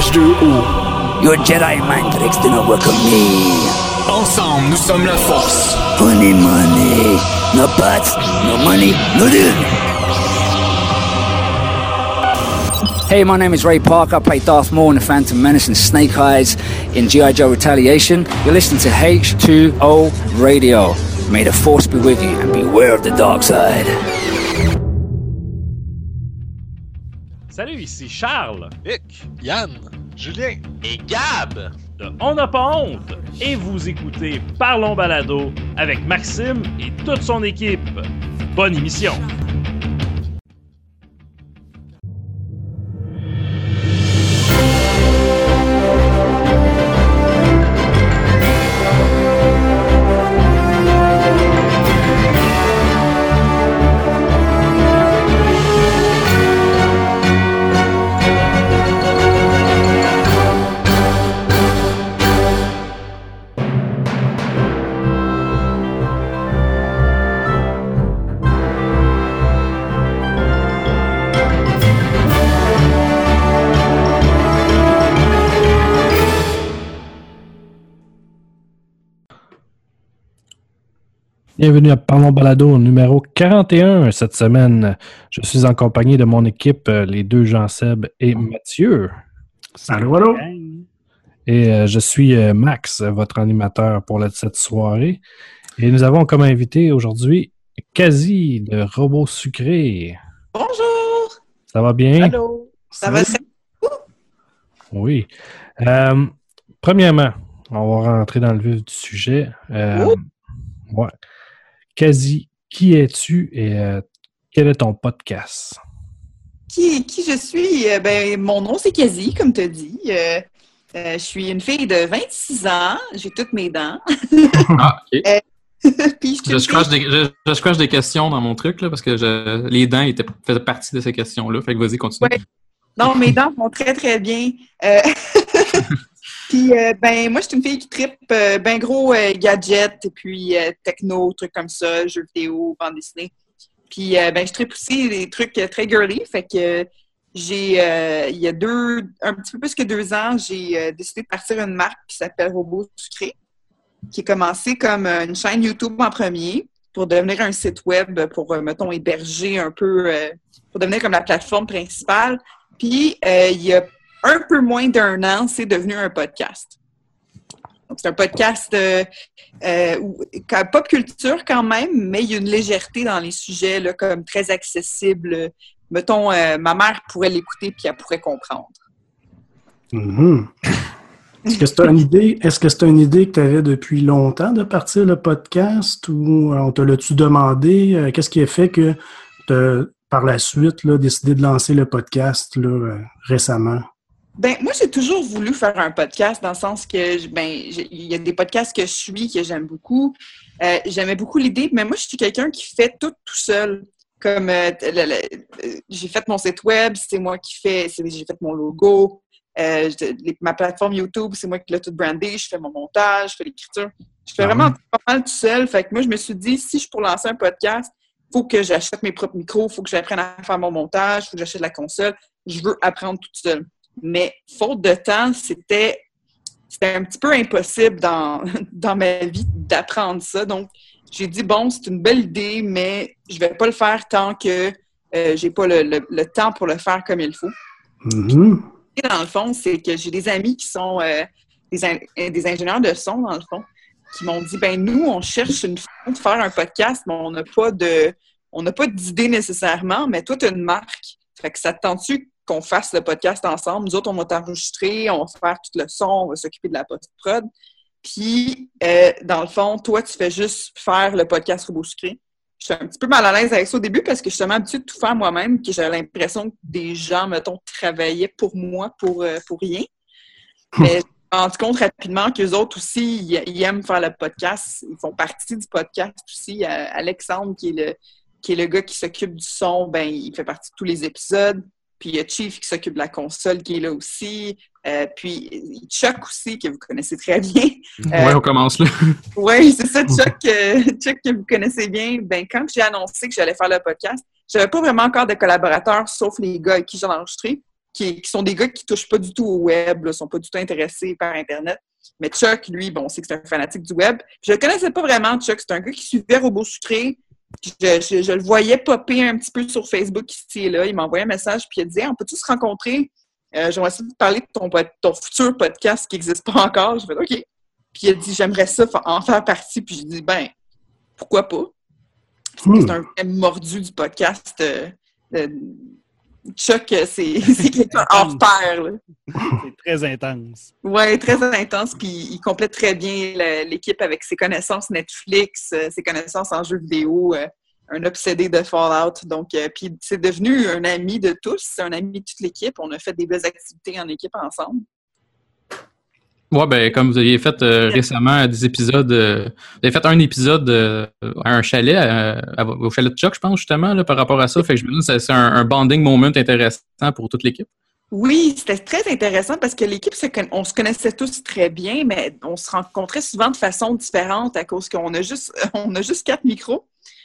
Master Wu. Your Jedi mind tricks do not work on me. Ensemble, nous sommes la force. Honey money. No pots, no money, no deal. Hey, my name is Ray Parker. I play Darth Maul in The Phantom Menace and Snake Eyes in G.I. Joe Retaliation. You're listening to H2O Radio. May the Force be with you and beware of the dark side. Salut, ici Charles Vic, Yann, Julien et Gab de On n'a pas honte et vous écoutez Parlons Balado avec Maxime et toute son équipe. Bonne émission. Bienvenue à Parlons Balado numéro 41 cette semaine. Je suis en compagnie de mon équipe, euh, les deux Jean-Seb et Mathieu. Salut, allô? Et euh, je suis euh, Max, votre animateur pour la- cette soirée. Et nous avons comme invité aujourd'hui Kazi, le robot sucré. Bonjour! Ça va bien? Allô! Ça va Oui. Euh, premièrement, on va rentrer dans le vif du sujet. Euh, ouais. Kazi, qui es-tu et euh, quel est ton podcast? qui, qui je suis? Euh, Ben, mon nom, c'est Kazi, comme tu as dit. Euh, euh, je suis une fille de 26 ans. J'ai toutes mes dents. Ah, ok. Puis je Je scratch, des, je, je scratch des questions dans mon truc, là, parce que je- les dents étaient, faisaient partie de ces questions-là. Fait que vas-y, continue. Ouais. Non, mes dents vont très, très bien. Euh, Puis, euh, ben, moi, je suis une fille qui tripe euh, ben gros euh, gadgets, et puis techno, trucs comme ça, jeux vidéo, bande dessinée. Puis, ben, je tripe aussi des trucs très girly. Fait que j'ai, il y a deux, un petit peu plus que deux ans, j'ai décidé de partir une marque qui s'appelle Robot Sucré, qui a commencé comme une chaîne YouTube en premier pour devenir un site web pour, mettons, héberger un peu, pour devenir comme la plateforme principale. Puis, il y a un peu moins d'un an, c'est devenu un podcast. C'est un podcast euh, euh, pop culture quand même, mais il y a une légèreté dans les sujets, comme très accessible. Mettons, euh, ma mère pourrait l'écouter puis elle pourrait comprendre. Mhm. Est-ce que c'est une idée, est-ce que c'est une idée que tu avais depuis longtemps de partir le podcast ou on te l'a-tu demandé? Qu'est-ce qui a fait que tu as, par la suite, décidé de lancer le podcast récemment? Ben, moi, j'ai toujours voulu faire un podcast dans le sens que, ben, il y a des podcasts que je suis, que j'aime beaucoup. Euh, J'aimais beaucoup l'idée, mais moi, je suis quelqu'un qui fait tout tout seul. Comme euh, euh, j'ai fait mon site web, c'est moi qui fais, j'ai fait mon logo. Euh, les- ma plateforme YouTube, c'est moi qui l'ai tout brandé. Je fais mon montage, je fais l'écriture. Je fais Ah vraiment pas mal tout seul. Fait que moi, je me suis dit, si je pour lancer un podcast, faut que j'achète mes propres micros, faut que j'apprenne à faire mon montage, faut que j'achète la console. Je veux apprendre tout seul. Mais faute de temps, c'était c'était un petit peu impossible dans, dans ma vie d'apprendre ça. Donc, j'ai dit, bon, c'est une belle idée, mais je vais pas le faire tant que euh, j'ai pas le, le- le temps pour le faire comme il faut. Et dans le fond, c'est que j'ai des amis qui sont euh, des, in- euh, des ingénieurs de son, dans le fond, qui m'ont dit ben nous, on cherche une façon de faire un podcast, mais on n'a pas de on n'a pas d'idée nécessairement, mais toi, tu as une marque. Fait que ça te tente-tu qu'on fasse le podcast ensemble? Nous autres, on va t'enregistrer, on va faire tout le son, on va s'occuper de la post-prod. Puis, euh, dans le fond, toi, tu fais juste faire le podcast Robot Sucré. Je suis un petit peu mal à l'aise avec ça au début parce que je suis tellement habituée de tout faire moi-même que j'avais l'impression que des gens, mettons, travaillaient pour moi pour, euh, pour rien. Mais je me suis rendu compte rapidement qu'eux autres aussi, ils, ils aiment faire le podcast. Ils font partie du podcast aussi. Euh, Alexandre, qui est le, qui est le gars qui s'occupe du son, ben, il fait partie de tous les épisodes. Puis il y a Chief qui s'occupe de la console qui est là aussi. Euh, puis Chuck aussi, que vous connaissez très bien. Euh, Ouais, on commence là. oui, c'est ça, Chuck, euh, Chuck, que vous connaissez bien. Ben, quand j'ai annoncé que j'allais faire le podcast, j'avais pas vraiment encore de collaborateurs, sauf les gars avec qui j'ai enregistré. qui, qui sont des gars qui touchent pas du tout au web, ne sont pas du tout intéressés par Internet. Mais Chuck, lui, bon, on sait que c'est un fanatique du web. Je le connaissais pas vraiment, Chuck. C'est un gars qui suivait Robot Sucré. Je, je- je le voyais popper un petit peu sur Facebook ici et là. Il m'a envoyé un message, puis il Hey, On peut-tous se rencontrer? Euh, J'aimerais ça te parler de ton, futur podcast qui n'existe pas encore. Je fais OK. Puis il a dit J'aimerais ça en faire partie. Puis j'ai dit Ben, pourquoi pas? Hmm. C'est un vrai mordu du podcast. euh, euh, Chuck, euh, c'est quelqu'un hors pair. C'est très intense. Oui, très intense, puis il complète très bien l'équipe avec ses connaissances Netflix, euh, ses connaissances en jeux vidéo, euh, un obsédé de Fallout. Donc, puis c'est devenu un ami de tous, un ami de toute l'équipe. On a fait des belles activités en équipe ensemble. Ouais, ben, comme vous aviez fait euh, récemment des épisodes, euh, vous avez fait un épisode euh, à un chalet, euh, à- au chalet de Chuck, je pense, justement, là, par rapport à ça. Fait que je me dis que c'est un, un bonding moment intéressant pour toute l'équipe. Oui, c'était très intéressant parce que l'équipe, on se connaissait tous très bien, mais on se rencontrait souvent de façon différente à cause qu'on a juste, on a juste quatre micros.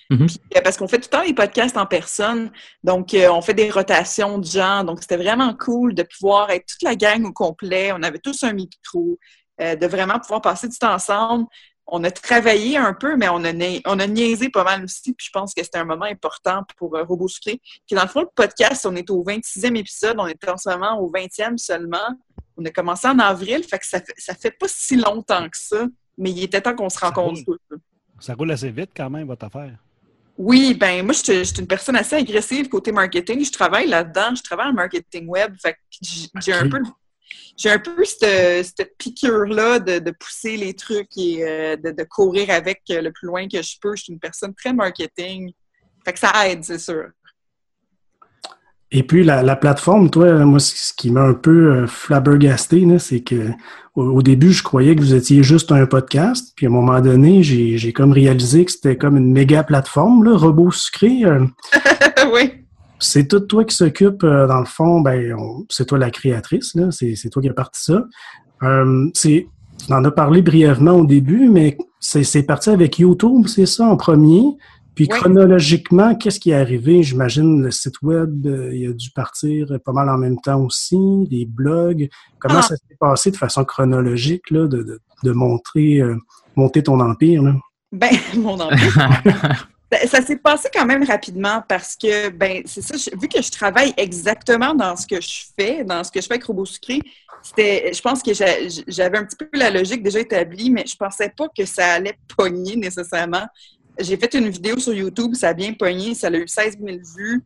Mhm. Puis, euh, parce qu'on fait tout le temps les podcasts en personne. Donc, euh, on fait des rotations de gens. Donc, c'était vraiment cool de pouvoir être toute la gang au complet. On avait tous un micro, euh, de vraiment pouvoir passer du temps ensemble. On a travaillé un peu, mais on a, nia- on a niaisé pas mal aussi. Puis je pense que c'était un moment important pour euh, Robot Sucré. Puis dans le fond, le podcast, on est au 26e épisode. On est en ce moment au 20e seulement. On a commencé en avril, fait que ça fait, ça fait pas si longtemps que ça. Mais il était temps qu'on se rencontre roule. tous. Ça roule assez vite quand même, votre affaire. Oui, ben moi, je suis une personne assez agressive côté marketing. Je travaille là-dedans. Je travaille en marketing web. Fait j'ai un peu j'ai un peu cette, cette piqûre-là de, de pousser les trucs et euh, de, de courir avec le plus loin que je peux. Je suis une personne très marketing. Fait que ça aide, c'est sûr. Et puis la, la plateforme, toi, moi, ce qui m'a un peu euh, flabbergasté, c'est que au, au début, je croyais que vous étiez juste un podcast, puis à un moment donné, j'ai comme réalisé que c'était comme une méga plateforme, là, robot sucré. euh, oui. c'est tout toi qui s'occupe, euh, dans le fond, ben, on- c'est toi la créatrice, c'est toi qui as parti ça. Euh, c'est, tu en as parlé brièvement au début, mais c'est parti avec YouTube, c'est ça, en premier. Puis Oui. chronologiquement, qu'est-ce qui est arrivé? J'imagine le site web, euh, il a dû partir pas mal en même temps aussi, des blogs. Comment Ah. ça s'est passé de façon chronologique, là, de, de, de montrer, euh, monter ton empire, là? Ben, mon empire. Ben, Ça s'est passé quand même rapidement parce que, ben, c'est ça, je- vu que je travaille exactement dans ce que je fais, dans ce que je fais avec Robot Sucré, c'était, je pense que j'a- j'avais un petit peu la logique déjà établie, mais je pensais pas que ça allait pogner nécessairement. J'ai fait une vidéo sur YouTube, ça a bien pogné, ça a eu 16 000 vues.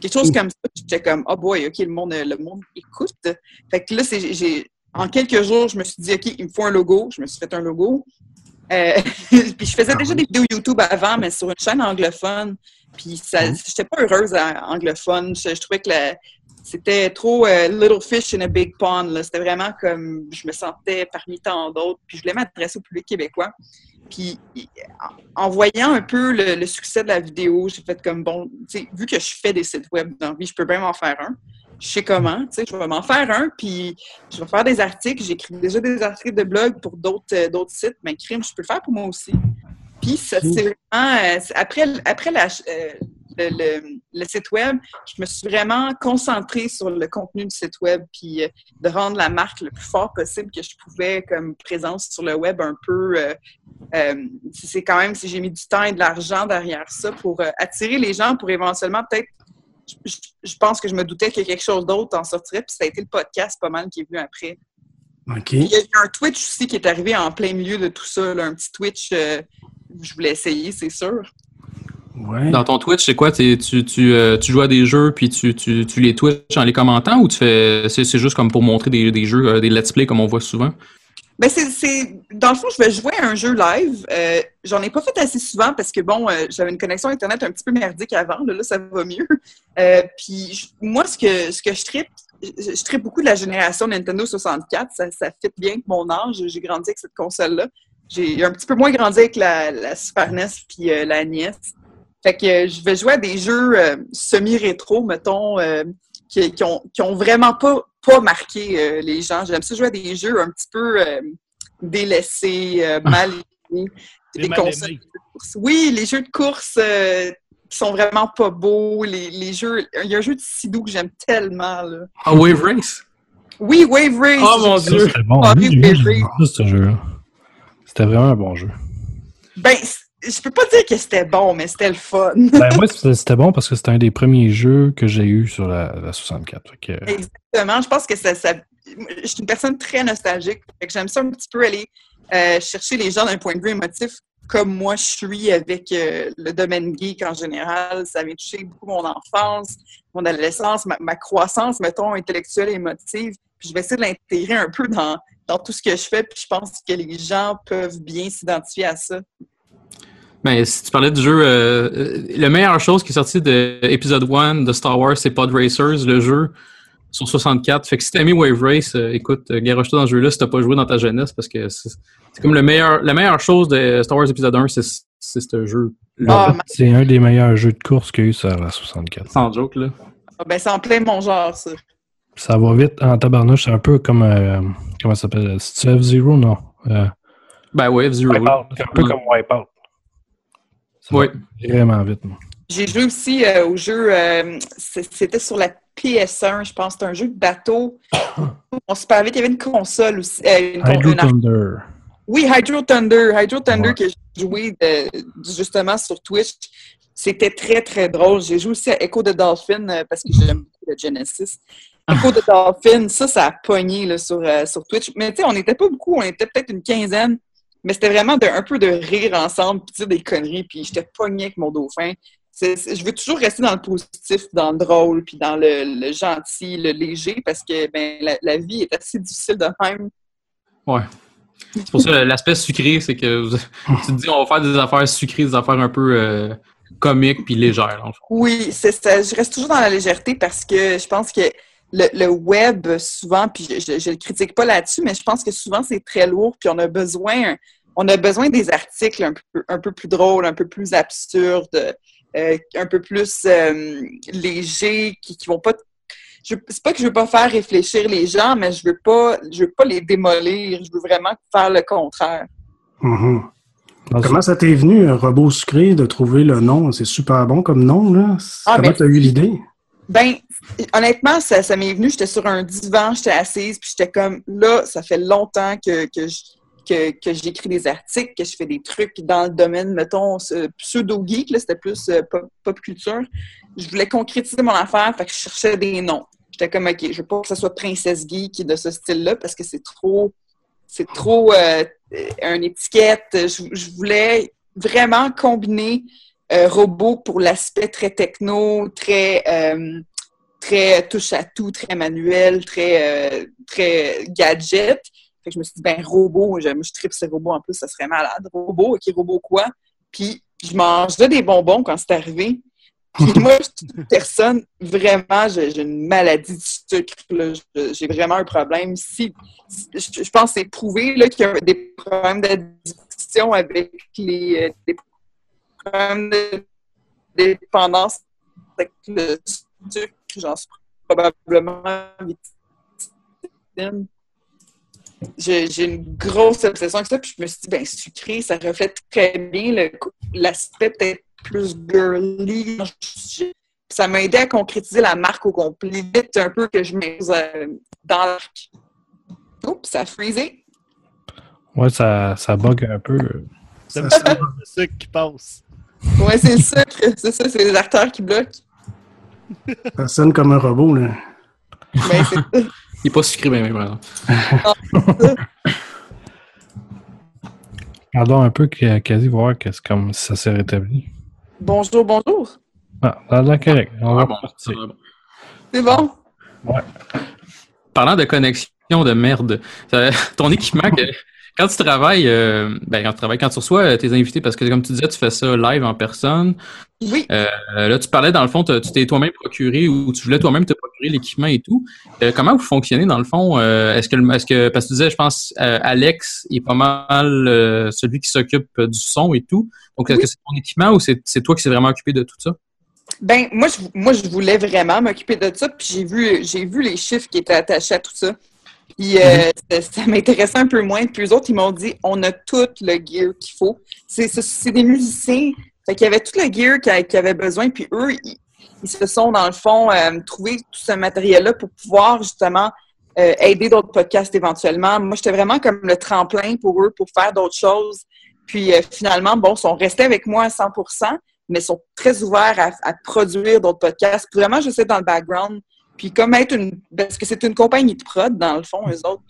Quelque chose comme ça, j'étais comme, oh boy, OK, le monde, le monde écoute. Fait que là, c'est, j'ai, en quelques jours, je me suis dit, OK, il me faut un logo. Je me suis fait un logo. Euh, puis je faisais déjà des vidéos YouTube avant, mais sur une chaîne anglophone. Puis ça, j'étais pas heureuse à anglophone. Je, je trouvais que c'était trop euh, little fish in a big pond. C'était vraiment comme je me sentais parmi tant d'autres. Puis je voulais m'adresser au public québécois. Puis en- voyant un peu le, le succès de la vidéo, j'ai fait comme bon, tu sais, vu que je fais des sites web dans la vie, je peux bien m'en faire un. Je sais comment, tu sais, je vais m'en faire un, puis je vais faire des articles. J'écris déjà des articles de blog pour d'autres euh, d'autres sites, mais crime, je peux le faire pour moi aussi. Puis ça, c'est vraiment euh, c'est- après après la, euh, le, le- le site web, je me suis vraiment concentrée sur le contenu du site web, puis euh, de rendre la marque le plus fort possible que je pouvais comme présence sur le web un peu. euh, euh, c'est quand même si j'ai mis du temps et de l'argent derrière ça pour attirer les gens pour éventuellement peut-être je, pense que je me doutais que quelque chose d'autre en sortirait puis ça a été le podcast pas mal qui est venu après. Il y a eu un Twitch aussi qui est arrivé en plein milieu de tout ça là, un petit Twitch euh, je voulais essayer c'est sûr Ouais. Dans ton Twitch, c'est quoi? Tu, tu, euh, tu joues à des jeux puis tu, tu, tu les Twitch en les commentant ou tu fais c'est c'est juste comme pour montrer des, des jeux, euh, des let's play comme on voit souvent? Ben c'est, c'est- dans le fond, je vais jouer à un jeu live. Euh, j'en ai pas fait assez souvent parce que bon, euh, j'avais une connexion internet un petit peu merdique avant. Là, là, ça va mieux. Euh, puis moi, ce que ce que je tripe, je, je tripe beaucoup de la génération Nintendo 64. Ça, ça fit bien avec mon âge. J'ai grandi avec cette console-là. J'ai un petit peu moins grandi avec la, la Super NES puis euh, la NES. Fait que euh, je vais jouer à des jeux euh, semi-rétro, mettons, euh, qui, qui ont, qui ont vraiment pas, pas marqué euh, les gens. J'aime ça jouer à des jeux un petit peu euh, délaissés, euh, mal aimés. Des Des mal consoles aimés. de course. Oui, les jeux de course, euh, qui sont vraiment pas beaux. Les, les jeux, il y a un jeu de Sido que j'aime tellement. Là. Ah, Wave Race? Oui, Wave Race. Oh mon dieu! C'était bon. Ah, oui, ce. C'était vraiment un bon jeu. Ben, je peux pas dire que c'était bon, mais c'était le fun. Ben, moi, c'était bon parce que c'était un des premiers jeux que j'ai eu sur la, la 64. Fait que, Exactement. Je pense que ça, ça- Je suis une personne très nostalgique. J'aime ça un petit peu aller euh, chercher les gens d'un point de vue émotif, comme moi je suis avec euh, le domaine geek en général. Ça m'a touché beaucoup mon enfance, mon adolescence, ma, ma croissance, mettons, intellectuelle et émotive. Puis je vais essayer de l'intégrer un peu dans, dans tout ce que je fais. Puis je pense que les gens peuvent bien s'identifier à ça. Ben, si tu parlais du jeu, euh, euh, la meilleure chose qui est sortie de épisode 1 de Star Wars, c'est Pod Racers, le jeu sur 64. Fait que si t'as mis Wave Race, euh, écoute, euh, garoche-toi dans ce jeu-là si t'as pas joué dans ta jeunesse, parce que c'est comme le meilleur, la meilleure chose de Star Wars épisode 1, c'est c'est ce jeu. Ah, c'est un des meilleurs jeux de course qu'il y a eu sur la 64. Sans joke, là. Ah, ben, c'est en plein mon genre, ça. Ça va vite en tabarnouche. C'est un peu comme. euh, comment ça s'appelle C'est F-Zero Non? Euh, Ben, ouais, F-Zero. C'est un peu comme Wipeout. Oui. Vraiment vite. moi. J'ai joué aussi euh, au jeu, euh, c'était sur la PS1, je pense. C'était un jeu de bateau. On se parlait, il y avait une console aussi. euh, une con- Hydro Thunder. oui, Hydro Thunder. Hydro Thunder Ouais. que j'ai joué justement sur Twitch. C'était très, très drôle. J'ai joué aussi à Echo the Dolphin euh, parce que j'aime beaucoup le Genesis. Echo the Dolphin, ça, ça a pogné là, sur, euh, sur Twitch. Mais tu sais, on n'était pas beaucoup, on était peut-être une quinzaine. Mais c'était vraiment de, un peu de rire ensemble, puis dire des conneries, puis j'étais pogné avec mon dauphin. Je veux toujours rester dans le positif, dans le drôle, puis dans le, le gentil, le léger, parce que ben, la, la vie est assez difficile de même. Ouais. C'est pour ça l'aspect sucré, c'est que vous- tu te dis on va faire des affaires sucrées, des affaires un peu euh, comiques puis légères. Oui, c'est ça. Je reste toujours dans la légèreté parce que je pense que le, le web, souvent, puis je ne le critique pas là-dessus, mais je pense que souvent c'est très lourd, puis on a besoin, on a besoin des articles un peu, un peu plus drôles, un peu plus absurdes, euh, un peu plus euh, légers, qui, qui vont pas. Je, c'est pas que je veux pas faire réfléchir les gens, mais je veux pas, je veux pas les démolir. Je veux vraiment faire le contraire. Mhm. Dans Comment ça t'est venu, un robot sucré, de trouver le nom? C'est super bon comme nom, là. Ah, Comment ben- t'as eu l'idée? Ben, honnêtement, ça, ça m'est venu. J'étais sur un divan, j'étais assise, puis j'étais comme, là, ça fait longtemps que, que, je- que, j'écris des articles, que je fais des trucs dans le domaine, mettons, pseudo-geek, c'était plus euh, pop, culture. Je voulais concrétiser mon affaire, fait que je cherchais des noms. J'étais comme, OK, je veux pas que ce soit Princesse Geek de ce style-là, parce que c'est trop, c'est trop euh, euh, une étiquette. Je, voulais vraiment combiner euh, robot pour l'aspect très techno, très, très touche à tout, très manuel, très, très gadget. Fait que je me suis dit, ben, robot, je, moi, je tripe ces robots en plus, ça serait malade. Robot, ok, robot quoi? Puis je mangeais des bonbons quand c'est arrivé. Puis moi, je suis une personne, vraiment, j'ai une maladie du sucre. J'ai vraiment un problème. Si, je, je pense que c'est prouvé qu'il y a des problèmes d'addiction avec les, euh, des problèmes de dépendance avec le sucre. J'en suis probablement victime. J'ai j'ai une grosse obsession avec ça, puis je me suis dit, ben sucré, ça reflète très bien le- l'aspect peut-être plus girly. Ça m'a aidé à concrétiser la marque au complet. Vite un peu que je mets euh, dans l'arc. Oups, ça a freezé. Ouais, ça, ça bug un peu. C'est le sucre qui passe. Ouais, c'est ça, c'est ça, c'est les acteurs qui bloquent. Ça sonne comme un robot, là. Ben, c'est ça. Il est pas sucré, ben, même, par exemple. Pardon un peu, quasi voir que c'est comme si ça s'est rétabli. Bonjour, bonjour. Ah, ça a l'air correct. On va Ah, bon, ça partir. va bon. C'est bon? Parlant de connexion de merde, ton équipement, que- quand tu travailles, euh, ben, quand tu travailles, quand tu reçois euh, tes invités, parce que comme tu disais, tu fais ça live en personne. Oui. Euh, là, tu parlais, dans le fond, tu t'es toi-même procuré ou tu voulais toi-même te procurer l'équipement et tout. Euh, comment vous fonctionnez, dans le fond? Est-ce que, le- est-ce que, parce que tu disais, je pense, Alex est pas mal celui qui s'occupe du son et tout. Donc, est-ce Oui. que c'est ton équipement ou c'est c'est toi qui s'est vraiment occupé de tout ça? Ben, moi, je, moi, je voulais vraiment m'occuper de ça, puis j'ai vu, j'ai vu les chiffres qui étaient attachés à tout ça. Puis euh, ça, ça m'intéressait un peu moins. Puis eux autres, ils m'ont dit on a tout le gear qu'il faut. C'est des musiciens, Fait qu'il y avait tout le gear qu'il qu'il avait besoin, puis eux, ils, ils se sont, dans le fond, euh, trouvé tout ce matériel-là pour pouvoir justement euh, aider d'autres podcasts éventuellement. Moi, j'étais vraiment comme le tremplin pour eux pour faire d'autres choses. Puis euh, finalement, bon, ils sont restés avec moi à 100% mais ils sont très ouverts à, à produire d'autres podcasts. Puis vraiment, je sais dans le background. Puis comme être une... Parce que c'est une compagnie de prod, dans le fond, eux autres.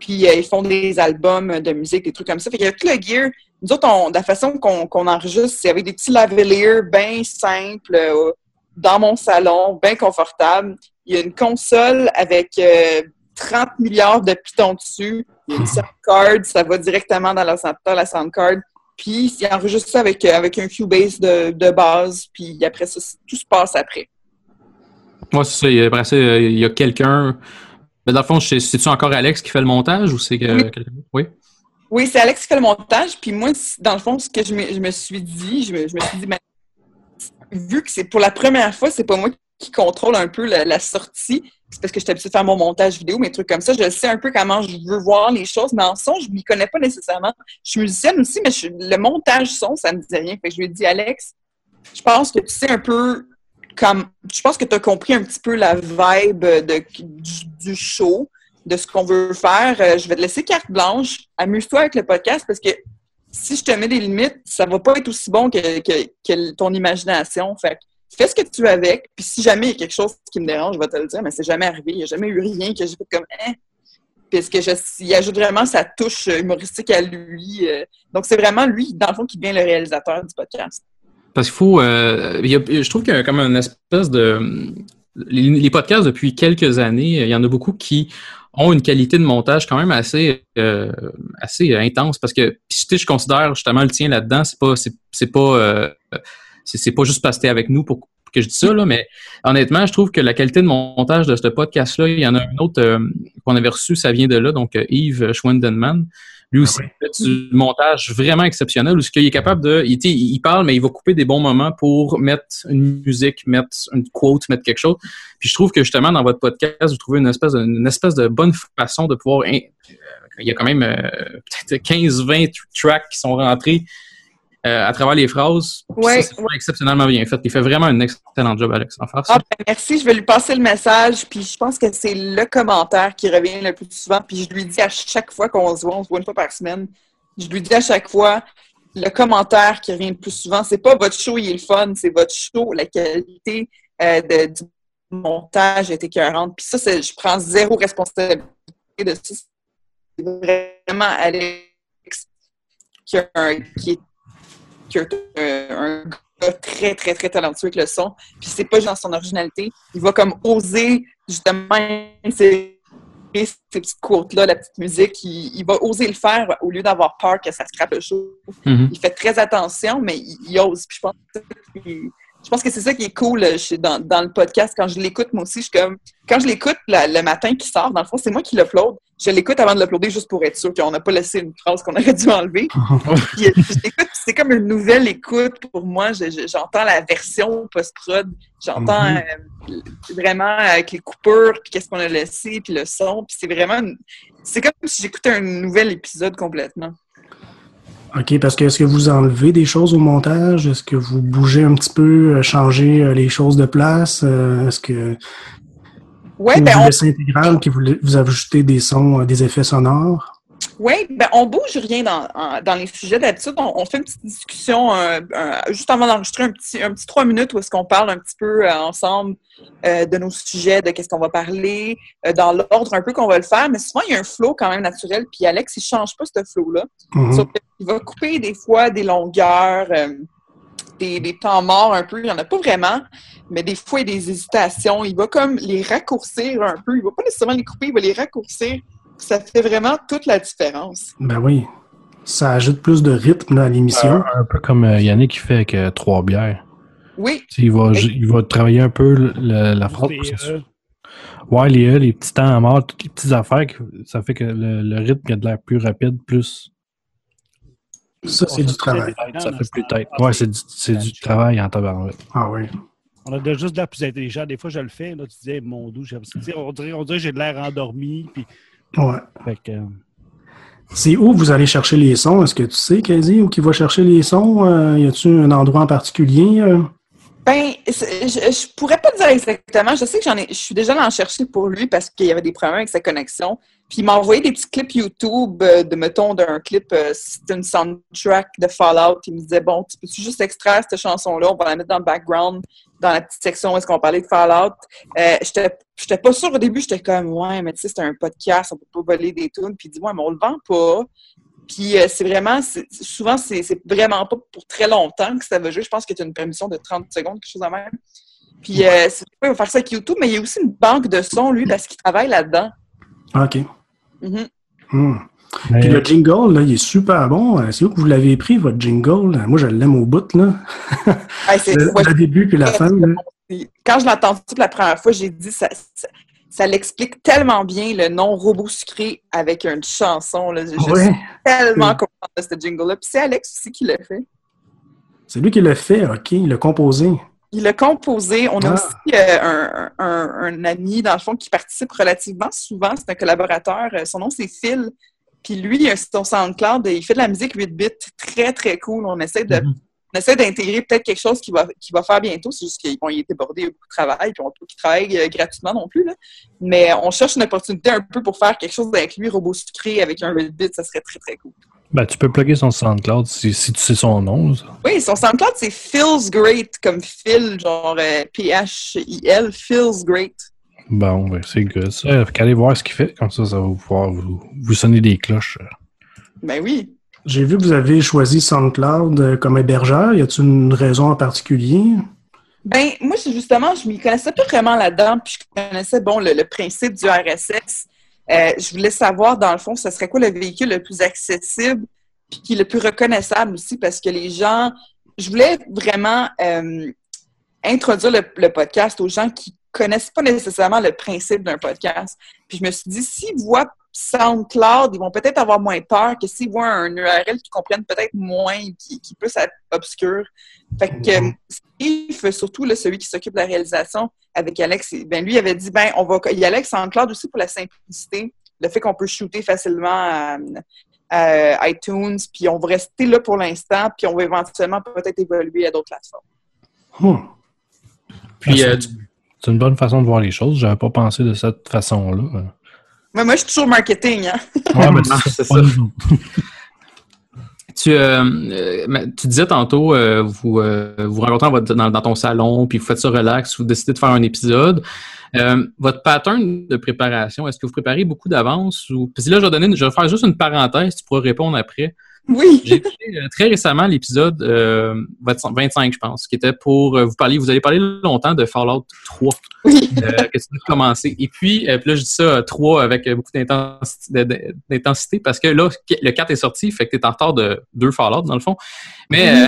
Puis euh, ils font des albums de musique, des trucs comme ça. Fait qu'il y a tout le gear. Nous autres, on, la façon qu'on qu'on enregistre, c'est avec des petits lavaliers bien simples, euh, dans mon salon, bien confortable. Il y a une console avec euh, 30 milliards de pitons dessus. Il y a une soundcard, ça va directement dans l'ordinateur, la soundcard. Puis, il enregistre ça avec, euh, avec un Cubase de, de base. Puis après ça, tout se passe après. Moi, c'est ça. il y a- Après ça, il y a quelqu'un. Mais dans le fond, c'est- c'est-tu encore Alex qui fait le montage ou c'est Oui. quelqu'un? Oui. Oui, c'est Alex qui fait le montage. Puis moi, dans le fond, ce que je me, je me suis dit, je me, je me suis dit, ben, vu que c'est pour la première fois, c'est pas moi qui contrôle un peu la, la sortie. C'est parce que je suis habituée de faire mon montage vidéo, mes trucs comme ça. Je sais un peu comment je veux voir les choses, mais en son, je m'y connais pas nécessairement. Je suis musicienne aussi, mais je- le montage son, ça me dit rien. Fait que je lui ai dit, Alex, je pense que tu sais un peu comme. Je pense que tu as compris un petit peu la vibe de, du, show, de ce qu'on veut faire. Euh, je vais te laisser carte blanche. Amuse-toi avec le podcast parce que si je te mets des limites, ça va pas être aussi bon que, que, ton imagination. Fait fais ce que tu veux avec. Puis si jamais il y a quelque chose qui me dérange, je vais te le dire, mais c'est jamais arrivé. Il n'y a jamais eu rien que j'ai fait comme hein? Parce que je, il ajoute vraiment sa touche humoristique à lui. euh. Donc c'est vraiment lui, dans le fond, qui devient le réalisateur du podcast. Parce qu'il faut. euh, je trouve qu'il y a comme une espèce de. Les, podcasts, depuis quelques années, il y en a beaucoup qui ont une qualité de montage quand même assez euh, assez intense parce que sais, je considère justement le tien là-dedans c'est pas c'est pas euh, pas juste parce que t'es avec nous pour que je dis ça là mais honnêtement je trouve que la qualité de montage de ce podcast là il y en a un autre qu'on avait reçu ça vient de là donc Yves Schwendenman lui aussi. Ah il fait du montage vraiment exceptionnel où ce qu'il est capable de il, parle mais il va couper des bons moments pour mettre une musique mettre une quote mettre quelque chose. Puis je trouve que justement dans votre podcast vous trouvez une espèce de, une espèce de bonne façon de pouvoir in- il y a quand même euh, peut-être 15-20 tracks qui sont rentrés euh, à travers les phrases. Ouais, ça, c'est exceptionnellement bien fait. Il fait vraiment un excellent job, Alex, en ça. Ah, ben, merci, je vais lui passer le message. Puis je pense que c'est le commentaire qui revient le plus souvent. Puis je lui dis à chaque fois qu'on se voit, on se voit une fois par semaine, je lui dis à chaque fois le commentaire qui revient le plus souvent, c'est pas votre show, il est le fun, c'est votre show, la qualité euh, de- du montage est écœurante. Puis ça, c'est- je prends zéro responsabilité de ça. C'est vraiment Alex qui, a un- qui est, qui est un, gars très, très, très talentueux avec le son. Puis c'est pas juste dans son originalité. Il va comme oser justement insérer ces petites quotes-là, la petite musique. Il, il va oser le faire au lieu d'avoir peur que ça scrape le show. Mhm. Il fait très attention, mais il, il ose. Puis je pense que je pense que c'est ça qui est cool euh, chez- dans, dans le podcast. Quand je l'écoute, moi aussi, je suis comme. Quand je l'écoute le matin qui sort, dans le fond, c'est moi qui l'upload. Je l'écoute avant de l'uploader juste pour être sûr qu'on n'a pas laissé une phrase qu'on aurait dû enlever. Puis, euh, je c'est comme une nouvelle écoute pour moi. Je- je- J'entends la version post-prod. J'entends Mhm. euh, vraiment avec les coupures, puis qu'est-ce qu'on a laissé, puis le son. Puis c'est vraiment. une- C'est comme si j'écoutais un nouvel épisode complètement. OK, parce que est-ce que vous enlevez des choses au montage? Est-ce que vous bougez un petit peu, euh, changez euh, les choses de place? Euh, Est-ce que Ouais, vous ben on laissez intégral, que vous, vous ajoutez des sons, des effets sonores? Oui, ben on bouge rien dans, dans les sujets. D'habitude, on, on fait une petite discussion euh, juste avant d'enregistrer un petit, un petit trois minutes où est-ce qu'on parle un petit peu euh, ensemble euh, de nos sujets, de qu'est-ce qu'on va parler, dans l'ordre un peu qu'on va le faire. Mais souvent, il y a un flow quand même naturel. Puis Alex, il change pas ce flow-là. Mhm. Sauf qu'il va couper des fois des longueurs, des, des temps morts un peu. Il n'y en a pas vraiment, mais des fois, il y a des hésitations. Il va comme les raccourcir un peu. Il va pas nécessairement les couper, il va les raccourcir. Ça fait vraiment toute la différence. Ben oui. Ça ajoute plus de rythme à l'émission. Un, un peu comme euh, Yannick qui fait avec euh, trois bières. Oui, il, va, Et- il va travailler un peu le- le- la ça euh, soit- Ouais, les E, les petits temps à mort, toutes les petites affaires, que- ça fait que le, le rythme a de l'air plus rapide, plus. Ça, c'est du travail. Ça fait plus tête. Ouais, c'est du, c'est du travail en tabarouette. Ah oui. On a déjà juste de l'air plus intelligent. Des fois, je le fais. Là, tu disais, mon doux, On dirait, on dirait que j'ai de l'air endormi. Puis, Ouais. fait que, euh, C'est où vous allez chercher les sons? Est-ce que tu sais, Casey, où qui va chercher les sons? Euh, y a-tu un endroit en particulier? euh? Ben, je, je pourrais pas dire exactement. Je sais que j'en ai, je suis déjà allée en chercher pour lui parce qu'il y avait des problèmes avec sa connexion. Puis il m'a envoyé des petits clips YouTube euh, de, mettons, d'un clip, euh, c'était une soundtrack de Fallout. Il me disait, bon, tu peux-tu juste extraire cette chanson-là? On va la mettre dans le background, dans la petite section où est-ce qu'on parlait de Fallout. Euh, j'étais pas sûre au début. J'étais comme, ouais, mais tu sais, c'est un podcast, on peut pas voler des tunes. Puis il dit, ouais, mais on le vend pas. Puis euh, c'est vraiment, souvent, c'est vraiment pas pour très longtemps que ça va jouer. Je pense que tu as une permission de 30 secondes, quelque chose de même. Puis euh, c'est il va faire ça avec YouTube, mais il y a aussi une banque de sons, lui, parce qu'il travaille là-dedans. OK. Mhm. Hmm. Mais- Puis le jingle, là, il est super bon. Euh, C'est où que vous l'avez pris, votre jingle? Euh, Moi, je l'aime au bout, là. Ouais, Le, ouais, le début puis la fin, là. Quand je l'ai entendu pour la première fois, j'ai dit ça, ça, ça l'explique tellement bien le nom robot sucré avec une chanson. Là. Je, Ouais. suis tellement contente de ce jingle-là. Puis c'est Alex aussi qui l'a fait. C'est lui qui l'a fait, OK, il l'a composé. Il l'a composé. On a Ah. aussi euh, un, un- un ami, dans le fond, qui participe relativement souvent. C'est un collaborateur. Euh, Son nom, c'est Phil. Puis lui, il a son SoundCloud. Il fait de la musique 8 bits très, très cool. On essaie de. Mhm. On essaie d'intégrer peut-être quelque chose qu'il va, qu'il va faire bientôt. C'est juste bon, il est débordé, il a beaucoup de travail, puis on peut qu'il travaille euh, gratuitement non plus. Là. Mais on cherche une opportunité un peu pour faire quelque chose avec lui, robot sucré, avec un 8 bit, ça serait très, très cool. Ben, tu peux plugger son SoundCloud si, si tu sais son nom. ça. Oui, son SoundCloud, c'est Feels Great, comme Phil, genre euh, P-H-I-L, Feels Great. Bon, ben, c'est good. Ça, fait qu'allez voir ce qu'il fait, comme ça, ça va pouvoir vous, vous sonner des cloches. Ben oui. J'ai vu que vous avez choisi SoundCloud euh, comme hébergeur. Y a-t-il une raison en particulier? Ben, moi, justement, je m'y connaissais pas vraiment là-dedans, puis je connaissais, bon, le, principe du RSS. Euh, je voulais savoir, dans le fond, ce serait quoi le véhicule le plus accessible, puis qui est le plus reconnaissable aussi, parce que les gens, je voulais vraiment euh, introduire le, podcast aux gens qui connaissent pas nécessairement le principe d'un podcast. Puis je me suis dit, s'ils voient SoundCloud, ils vont peut-être avoir moins peur que s'ils voient un URL qu'ils comprennent peut-être moins, qui, qui peut être obscur. Fait que. Steve, surtout là, celui qui s'occupe de la réalisation avec Alex, ben lui avait dit ben on va il y a Alex SoundCloud aussi pour la simplicité, le fait qu'on peut shooter facilement à, à iTunes, puis on va rester là pour l'instant, puis on va éventuellement peut-être évoluer à d'autres plateformes. Hmm. Puis, Ah, euh, c'est c'est une bonne façon de voir les choses. J'avais pas pensé de cette façon-là. Moi, moi, je suis toujours marketing, hein. Ouais, mais Ah, c'est ça. Tu, euh, mais tu disais tantôt, euh, vous euh, vous rencontrez dans, votre- dans- dans ton salon, puis vous faites ça relax, vous décidez de faire un épisode. Euh, votre pattern de préparation, est-ce que vous préparez beaucoup d'avance ou Puis là, je vais donner, je vais faire juste une parenthèse, tu pourras répondre après. Oui. J'ai euh, très récemment l'épisode euh, 25, je pense, qui était pour euh, vous parler, vous avez parlé longtemps de Fallout 3 Oui. euh, que tu as commencé. Et puis, euh, puis là, je dis ça euh, 3 avec beaucoup d'intensité parce que là, le 4 est sorti, fait que tu es en retard de deux Fallout, dans le fond. Mais,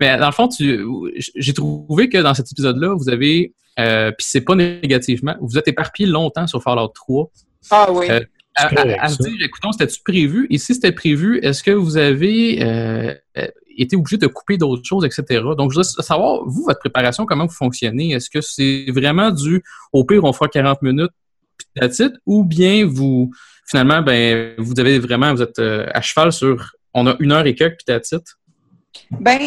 mais dans le fond, j'ai trouvé que dans cet épisode-là, vous avez, puis c'est pas négativement, vous êtes éparpillé longtemps sur Fallout 3. Ah oui. À, se dire, écoutons, c'était-tu prévu? Et si c'était prévu, est-ce que vous avez euh, euh, été obligé de couper d'autres choses, etc.? Donc, je veux savoir, vous, votre préparation, comment vous fonctionnez? Est-ce que c'est vraiment du au pire, on fera 40 minutes, puis it, ou bien vous, finalement, ben, vous avez vraiment, vous êtes euh, à cheval sur on a une heure et quelques, puis it? Ben,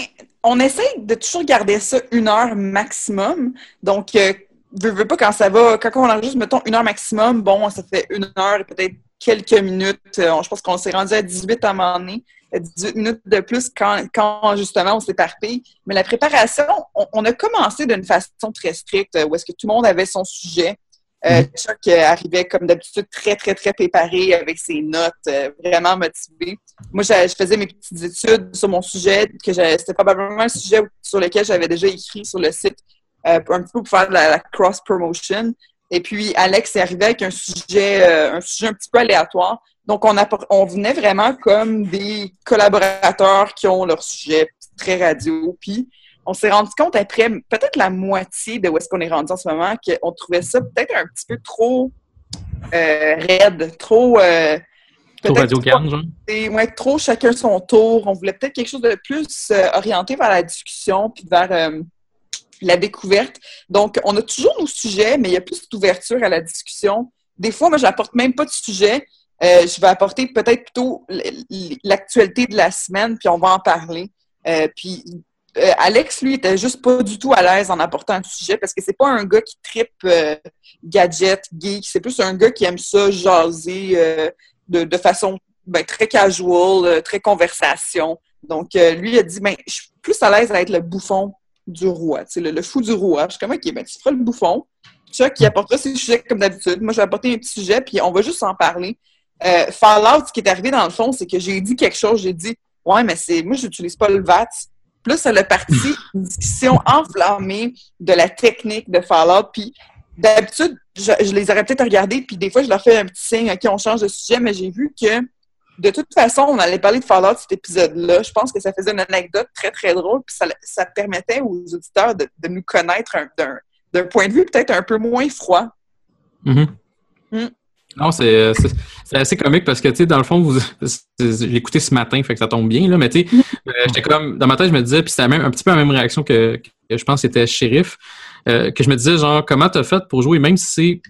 on essaie de toujours garder ça une heure maximum. Donc, euh, veux, veux pas quand ça va, quand on enregistre, mettons, une heure maximum, bon, ça fait une heure et peut-être quelques minutes. Euh, je pense qu'on s'est rendu à 18 à un moment donné, à 18 minutes de plus quand, quand justement on s'éparpille. Mais la préparation, on, on a commencé d'une façon très stricte, euh, où est-ce que tout le monde avait son sujet. Euh, Chuck euh, arrivait comme d'habitude très, très, très préparé avec ses notes, euh, vraiment motivé. Moi, je faisais mes petites études sur mon sujet, que c'était probablement un sujet sur lequel j'avais déjà écrit sur le site, euh, un petit peu pour faire de la, la cross-promotion. Et puis, Alex est arrivé avec un sujet, euh, un sujet un petit peu aléatoire. Donc, on, on venait vraiment comme des collaborateurs qui ont leur sujet très radio. Puis, on s'est rendu compte après peut-être la moitié de où est-ce qu'on est rendu en ce moment qu'on trouvait ça peut-être un petit peu trop euh, raide, trop... euh, peut-être Radio et, ouais, trop chacun son tour. On voulait peut-être quelque chose de plus euh, orienté vers la discussion puis vers la découverte. Donc, on a toujours nos sujets, mais il y a plus d'ouverture à la discussion. Des fois, moi, j'apporte même pas de sujet. Euh, je vais apporter peut-être plutôt l'actualité de la semaine, puis on va en parler. Euh, puis euh, Alex, lui, était juste pas du tout à l'aise en apportant un sujet parce que c'est pas un gars qui tripe euh, gadget, geek. C'est plus un gars qui aime ça jaser de, façon ben, très casual, très conversation. Donc, lui a dit, ben, je suis plus à l'aise à être le bouffon du roi, tu sais, le, le fou du roi. Je suis comme, OK, ben, tu feras le bouffon. Chuck, qui apportera ses sujets comme d'habitude. Moi, je vais apporter un petit sujet, puis on va juste en parler. Euh, Fallout, ce qui est arrivé dans le fond, c'est que j'ai dit quelque chose, j'ai dit, ouais, mais c'est, moi, j'utilise pas le VAT. Plus, ça a parti une discussion enflammée de la technique de Fallout, puis d'habitude, je, je les aurais peut-être regardés, puis des fois, je leur fais un petit signe, OK, on change de sujet, mais j'ai vu que de toute façon, on allait parler de Fallout cet épisode-là. Je pense que ça faisait une anecdote très, très drôle, puis ça, ça permettait aux auditeurs de, de nous connaître un- d'un point de vue peut-être un peu moins froid. Mhm. Mm. Non, c'est assez comique parce que, tu sais, dans le fond, vous, j'ai écouté ce matin, fait que ça tombe bien, là, mais tu sais, euh, j'étais comme, dans ma tête, je me disais, puis c'était un petit peu la même réaction que, que je pense c'était Shérif, euh, que je me disais, genre, comment t'as fait pour jouer, même si c'est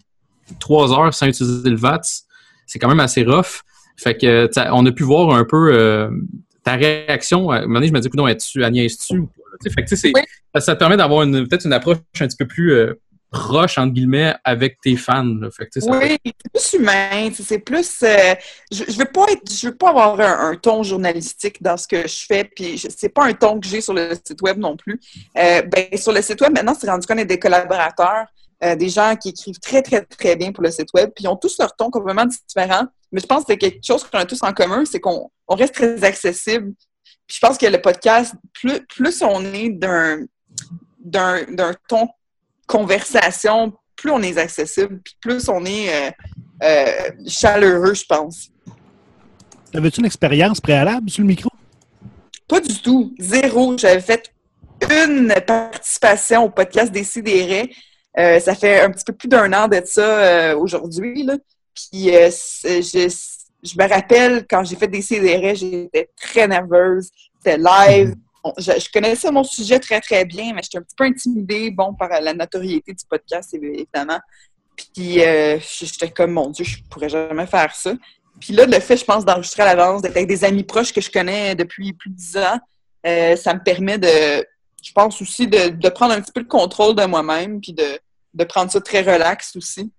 trois heures sans utiliser le VATS, c'est quand même assez rough. Fait que, on a pu voir un peu euh, ta réaction. À un moment donné, je me dis, coudonc, es-tu, ou? Tu sais, Fait que, Oui. ça, te permet d'avoir une- peut-être une approche un petit peu plus euh, proche, entre guillemets, avec tes fans. là. Fait que, tu sais, ça Oui, c'est plus humain, c'est plus. euh, je, je veux pas être, je veux pas avoir un, un ton journalistique dans ce que je fais, puis c'est pas un ton que j'ai sur le site web non plus. Euh, ben, sur le site web, maintenant, c'est rendu qu'on est des collaborateurs, euh, des gens qui écrivent très, très, très bien pour le site web, puis ils ont tous leur ton complètement différent. Mais je pense que c'est quelque chose qu'on a tous en commun, c'est qu'on on reste très accessible. Puis je pense que le podcast, plus, plus on est d'un d'un d'un ton conversation, plus on est accessible, puis plus on est euh, euh, chaleureux, je pense. Avais-tu une expérience préalable sur le micro? Pas du tout. Zéro. J'avais fait une participation au podcast des Sidérés. Euh, ça fait un petit peu plus d'un an de ça euh, aujourd'hui. là. Puis euh, c'est- je, je me rappelle quand j'ai fait des Sidérés, j'étais très nerveuse. C'était live. Bon, Je, je connaissais mon sujet très, très bien, mais j'étais un petit peu intimidée, bon, par la notoriété du podcast, évidemment. Puis euh, j'étais comme, mon Dieu, je pourrais jamais faire ça. Puis là, le fait, je pense, d'enregistrer à l'avance, d'être avec des amis proches que je connais depuis plus de dix ans, euh, ça me permet de, je pense aussi, de, de prendre un petit peu le contrôle de moi-même, puis de, de prendre ça très relax aussi.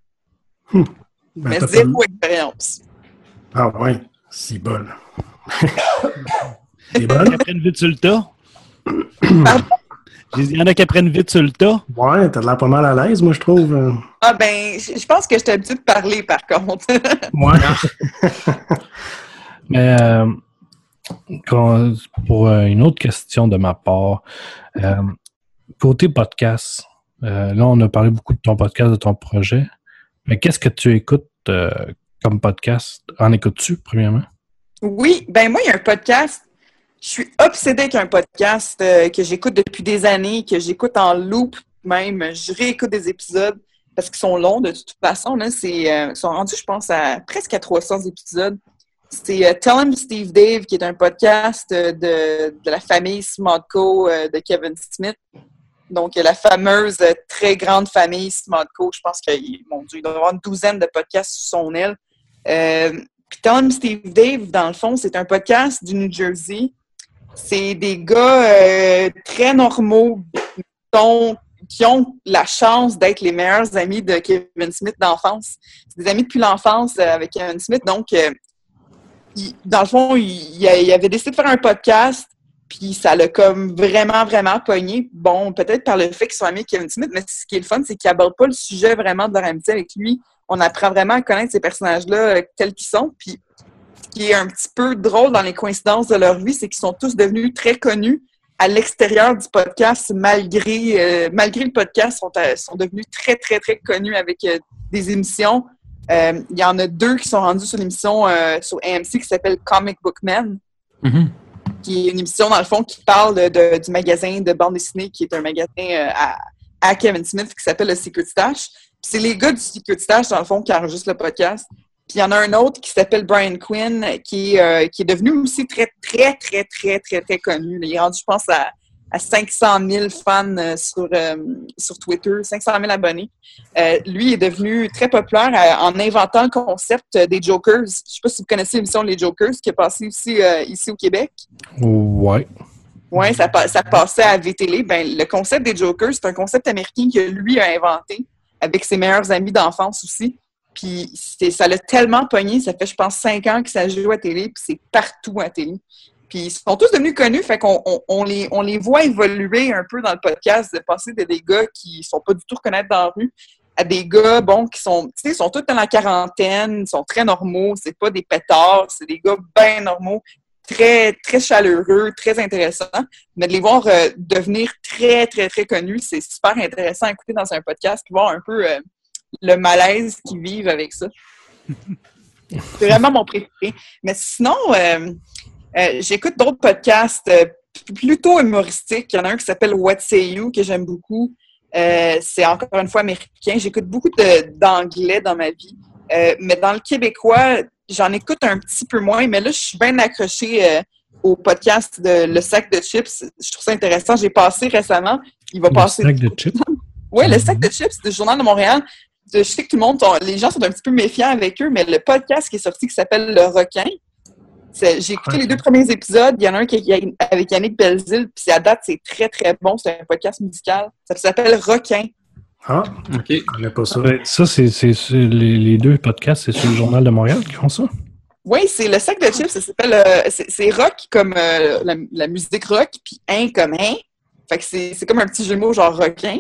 Ben, Mais t'as zéro pas- expérience. Ah ouais, c'est bon. c'est Il y bon? en a qui apprennent vite sur le tas? Il y en a qui apprennent vite sur le tas. Ouais, t'as l'air pas mal à l'aise, moi, je trouve. Ah ben, je je pense que j'étais habituée de parler, par contre. Ouais. Mais euh, pour euh, une autre question de ma part, euh, côté podcast, euh, là, on a parlé beaucoup de ton podcast, de ton projet. Mais qu'est-ce que tu écoutes euh, comme podcast? En écoutes-tu, premièrement? Oui, ben moi, il y a un podcast. Je suis obsédée avec un podcast euh, que j'écoute depuis des années, que j'écoute en loop même. Je réécoute des épisodes parce qu'ils sont longs de toute façon. Là, euh, ils sont rendus, je pense, à presque à 300 épisodes. C'est Tell Him Steve Dave, qui est un podcast de, de la famille Smodco de Kevin Smith. Donc, la fameuse euh, très grande famille Smodco. Je pense qu'il doit y avoir une douzaine de podcasts sous son aile. Euh, puis Tom Steve Dave, dans le fond, c'est un podcast du New Jersey. C'est des gars euh, très normaux qui ont la chance d'être les meilleurs amis de Kevin Smith d'enfance. C'est des amis depuis l'enfance avec Kevin Smith. Donc, dans le fond, il avait décidé de faire un podcast, puis ça l'a comme vraiment, vraiment pogné. Bon, peut-être par le fait qu'ils sont amis avec Kevin Smith, mais ce qui est le fun, c'est qu'ils n'abordent pas le sujet vraiment de leur amitié avec lui. On apprend vraiment à connaître ces personnages-là euh, tels qu'ils sont. Puis, ce qui est un petit peu drôle dans les coïncidences de leur vie, c'est qu'ils sont tous devenus très connus à l'extérieur du podcast, malgré, euh, malgré le podcast, sont, à- sont devenus très, très, très connus avec euh, des émissions. Euh, Il y en a deux qui sont rendus sur l'émission euh, sur AMC qui s'appelle Comic Book Man, Mhm. Qui est une émission, dans le fond, qui parle de- du magasin de bande dessinée, qui est un magasin euh, à, à Kevin Smith, qui s'appelle le Secret Stash. Puis c'est les gars du Secret Stash, dans le fond, qui enregistrent le podcast. Puis il y en a un autre qui s'appelle Brian Quinn, qui euh, qui est devenu aussi très, très, très, très, très, très connu. Il est rendu, je pense, à, à 500 000 fans euh, sur, euh, sur Twitter, 500 000 abonnés. Euh, lui est devenu très populaire euh, en inventant le concept des Jokers. Je ne sais pas si vous connaissez l'émission Les Jokers qui est passée aussi ici au Québec. Ouais. Oui, ça, ça passait à VTL. Ben, le concept des Jokers, c'est un concept américain que lui a inventé avec ses meilleurs amis d'enfance aussi. Puis ça l'a tellement pogné, ça fait, je pense, cinq ans que ça joue à télé, puis c'est partout à télé. Puis ils sont tous devenus connus, fait qu'on on, on les, on les voit évoluer un peu dans le podcast, de passer de des gars qui sont pas du tout reconnaître dans la rue à des gars, bon, qui sont, tu sais, sont tous dans la quarantaine, ils sont très normaux, c'est pas des pétards, c'est des gars bien normaux, très, très chaleureux, très intéressants. Mais de les voir euh, devenir très, très, très connus, c'est super intéressant à écouter dans un podcast, puis voir un peu euh, le malaise qu'ils vivent avec ça. c'est vraiment mon préféré. Mais sinon, euh, euh, j'écoute d'autres podcasts euh, plutôt humoristiques. Il y en a un qui s'appelle What Say You, que j'aime beaucoup. Euh, c'est encore une fois américain. J'écoute beaucoup d'anglais dans ma vie. Euh, mais dans le québécois, j'en écoute un petit peu moins. Mais là, je suis bien accrochée euh, au podcast de Le Sac de Chips. Je trouve ça intéressant. J'ai passé récemment. Il va Le passer. sac de chips? Oui, le sac de chips du Journal de Montréal. Je sais que tout le monde, les gens sont un petit peu méfiants avec eux, mais le podcast qui est sorti qui s'appelle Le Requin, j'ai écouté les deux premiers épisodes. Il y en a un qui est avec Yannick Belzil, puis à date, c'est très, très bon. C'est un podcast musical. Ça s'appelle Requin. Ah, OK. je connais pas ça. Ouais, Ça, c'est les, les deux podcasts, c'est sur le Journal de Montréal qui font ça? Oui, c'est le sac de chips. Ça s'appelle. euh, c'est rock comme euh, la, la musique rock, puis un comme un. Fait que c'est c'est comme un petit jumeau genre requin.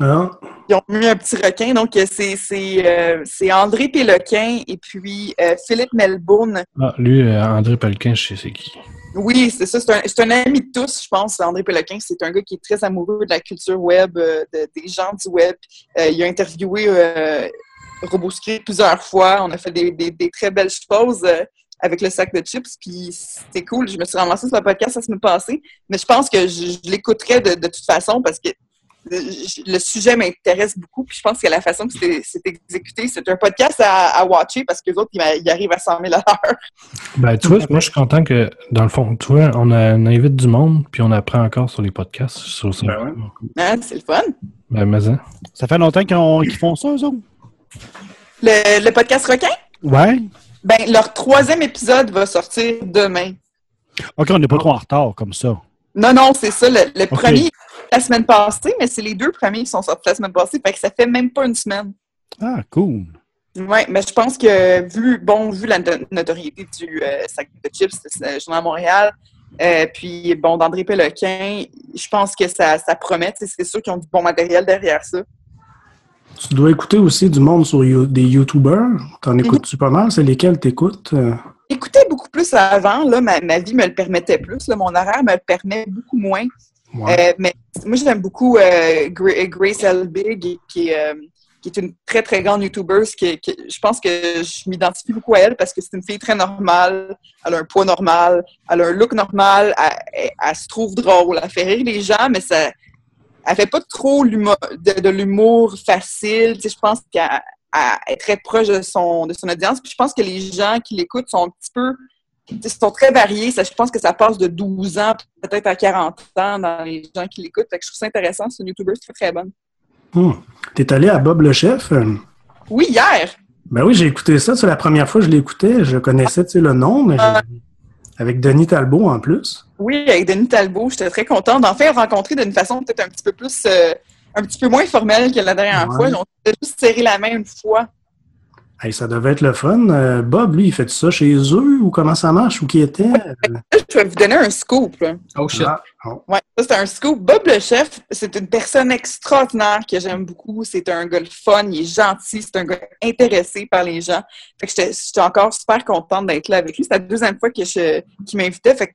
Ah, Ils ont mis un petit requin. Donc, euh, c'est c'est, euh, c'est André Péloquin et puis euh, Philippe Melbourne. Ah, lui, André Pellequin, je sais c'est qui. Oui, c'est ça. C'est un, ami de tous, je pense. André Péloquin, c'est un gars qui est très amoureux de la culture web, euh, de- des gens du web. Euh, il a interviewé euh, RoboScript plusieurs fois. On a fait des, des- des très belles choses avec le sac de chips. Puis c'était cool. Je me suis ramassée sur le podcast la semaine passée. Mais je pense que je, je l'écouterais de, de toute façon parce que le, je- le sujet m'intéresse beaucoup. Puis je pense que la façon que c'est exécuté, c'est un podcast à, à watcher parce que les autres, ils, ils arrivent à 100 000 à l'heure. Ben, tu vois, moi, je suis content que, dans le fond, tu vois, on, a, on invite du monde, puis on apprend encore sur les podcasts. Trouve ça Ben. Hein, c'est le fun. Ben, mais hein. Ça fait longtemps qu'ils font ça, eux autres? Le, le podcast requin? Ouais. Ben, leur troisième épisode va sortir demain. OK, on n'est pas trop en retard comme ça. Non, non, c'est ça. Le, premier, la semaine passée, mais c'est les deux premiers qui sont sortis la semaine passée. Fait que ça fait même pas une semaine. Ah, cool. Oui, mais je pense que vu, bon, vu la no- notoriété du euh, sac de chips, c'est le Journal de Montréal, euh, puis bon, d'André Péloquin, je pense que ça, ça promet. C'est sûr qu'ils ont du bon matériel derrière ça. Tu dois écouter aussi du monde sur You- des YouTubers. T'en écoutes-tu pas mal? C'est lesquels t'écoutes? Euh, J'écoutais beaucoup plus avant, là, ma, ma vie me le permettait plus, là, mon horaire me le permet beaucoup moins. ouais. Euh, mais moi, j'aime beaucoup euh, Gra- Grace Elbig, qui est, euh, qui est une très, très grande YouTuber. Qui, qui- je pense que je m'identifie beaucoup à elle parce que c'est une fille très normale. Elle a un poids normal. Elle a un look normal. Elle, elle- elle se trouve drôle. Elle fait rire les gens, mais ça, elle fait pas trop de, de l'humour facile. Tu sais, je pense qu'elle elle est très proche de son, de son audience. Puis je pense que les gens qui l'écoutent sont un petit peu sont très variés. Ça, je pense que ça passe de 12 ans peut-être à 40 ans dans les gens qui l'écoutent. Fait que je trouve ça intéressant. C'est une YouTuber très, très bonne. Hum. T'es allé à Bob le Chef? Euh, Oui, hier. Ben oui, j'ai écouté ça. C'est la première fois que je l'écoutais. Je connaissais le nom, mais j'ai- avec Denis Talbot en plus. Oui, avec Denis Talbot. J'étais très contente d'en faire rencontrer d'une façon peut-être un petit peu plus, euh, un petit peu moins formelle que la dernière Ouais. fois. On s'est juste serré la main une fois. Hey, ça devait être le fun. Euh, Bob, lui, il fait ça chez eux ou comment ça marche? Ou qui était? Je vais vous donner un scoop. là. Oh shit. Ah, oh. Ouais, ça c'est un scoop. Bob le chef, c'est une personne extraordinaire que j'aime beaucoup. C'est un gars le fun, il est gentil, c'est un gars intéressé par les gens. Fait que j'étais j'étais encore super contente d'être là avec lui. C'est la deuxième fois que je qu'il m'invitait. Fait que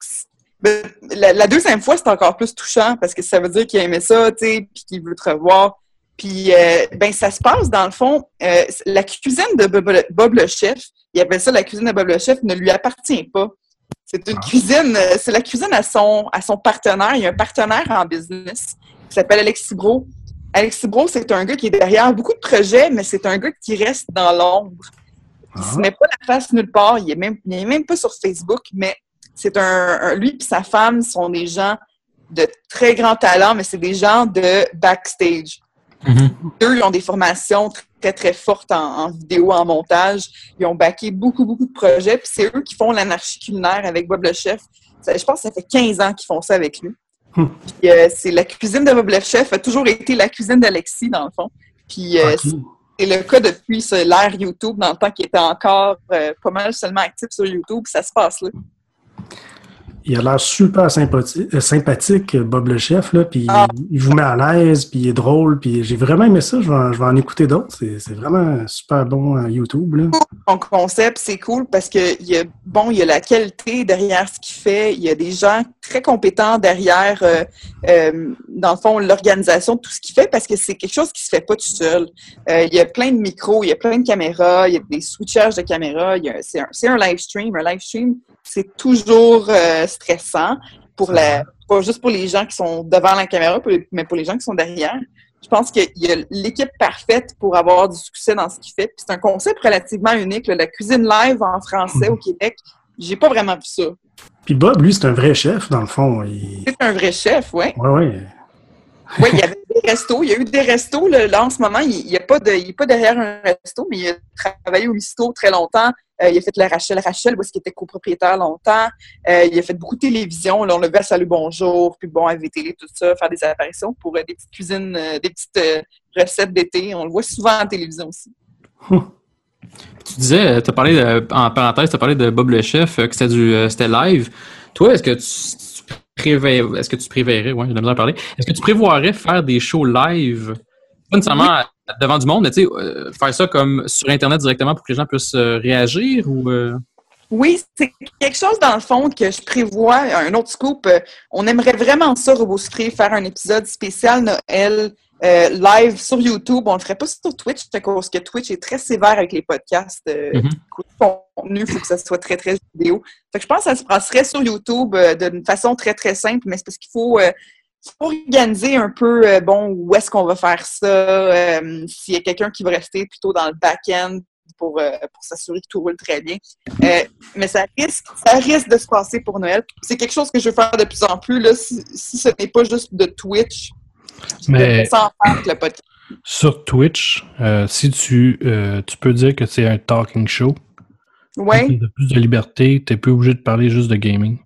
ben, la, la deuxième fois, c'est encore plus touchant parce que ça veut dire qu'il aimait ça, tu sais, puis qu'il veut te revoir. Puis, euh, ben, ça se passe, dans le fond, euh, la cuisine de Bob, le- Bob le chef, il appelle ça la cuisine de Bob le chef, ne lui appartient pas. C'est une Ah. cuisine, euh, c'est la cuisine à son, à son partenaire. Il y a un partenaire en business qui s'appelle Alexis Bro. Alexis Bro, c'est un gars qui est derrière beaucoup de projets, mais c'est un gars qui reste dans l'ombre. Il Ah. se met pas la face nulle part. Il est même, il est même pas sur Facebook, mais c'est un, un- lui et sa femme sont des gens de très grands talents, mais c'est des gens de backstage. Mhm. Eux, ils ont des formations très, très fortes en, en vidéo, en montage. Ils ont backé beaucoup, beaucoup de projets. Puis c'est eux qui font l'anarchie culinaire avec Bob le Chef. Ça- je pense que ça fait 15 ans qu'ils font ça avec lui. Hmm. Puis, euh, c'est la cuisine de Bob le Chef a toujours été la cuisine d'Alexis, dans le fond. Puis euh, Ok. c'est le cas depuis l'ère YouTube, dans le temps qu'il était encore euh, pas mal seulement actif sur YouTube. Ça se passe là. Il a l'air super sympathique, euh, sympathique, Bob le chef, là, puis Ah. il vous met à l'aise, puis il est drôle, puis j'ai vraiment aimé ça. Je vais, en- je vais en écouter d'autres. C'est vraiment super bon à YouTube. Là. son concept, c'est cool parce que il y a, bon, il y a la qualité derrière ce qu'il fait. Il y a des gens très compétents derrière, euh, euh, dans le fond, l'organisation de tout ce qu'il fait parce que c'est quelque chose qui se fait pas tout seul. Euh, il y a plein de micros, il y a plein de caméras, il y a des switchages de caméras. C'est un, un live stream. Un live stream, c'est toujours euh, stressant pour la, pas juste pour les gens qui sont devant la caméra, mais pour les gens qui sont derrière. Je pense qu'il y a l'équipe parfaite pour avoir du succès dans ce qu'il fait. Puis c'est un concept relativement unique. là. La cuisine live en français au Québec, j'ai pas vraiment vu ça. Puis Bob, lui, c'est un vrai chef, dans le fond. Il... C'est un vrai chef, ouais. Ouais, ouais. Oui, il y avait des restos. Il y a eu des restos. Là, Là, en ce moment, il n'est pas, de- il est pas derrière un resto, mais il a travaillé au Misto très longtemps. Euh, il a fait la Rachel Rachel, est-ce qu'il était copropriétaire longtemps. Euh, il a fait beaucoup de télévision. Là, on le vu à Salut Bonjour, puis bon, à VTL, tout ça, faire des apparitions pour euh, des petites cuisines, des petites recettes d'été. On le voit souvent en télévision aussi. Tu disais, tu as parlé, de- en parenthèse, tu as parlé de Bob le Chef, que c'était du c'était live. Toi, est-ce que tu, tu préver- est-ce que tu ouais, j'ai parler, est-ce que tu prévoirais faire des shows live, pas nécessairement devant du monde, mais tu sais, euh, faire ça comme sur Internet directement pour que les gens puissent euh, réagir ou. euh, Oui, c'est quelque chose dans le fond que je prévois. Un autre scoop, on aimerait vraiment ça, Sucré, faire un épisode spécial Noël euh, live sur YouTube. On le ferait pas sur Twitch, cause que Twitch est très sévère avec les podcasts. Euh, Mhm. contenu, il faut que ça soit très, très vidéo. Fait que je pense que ça se passerait sur YouTube euh, d'une façon très, très simple, mais c'est parce qu'il faut organiser un peu, euh, bon, où est-ce qu'on va faire ça, euh, s'il y a quelqu'un qui va rester plutôt dans le back-end pour, euh, pour s'assurer que tout roule très bien. Mais ça risque, ça risque de se passer pour Noël. C'est quelque chose que je veux faire de plus en plus. Là, si, si ce n'est pas juste de Twitch, Mais- sans faire le podcast. Sur Twitch, si tu, tu peux dire que c'est un talking show, Ouais. tu as plus de liberté, tu n'es plus obligé de parler juste de gaming.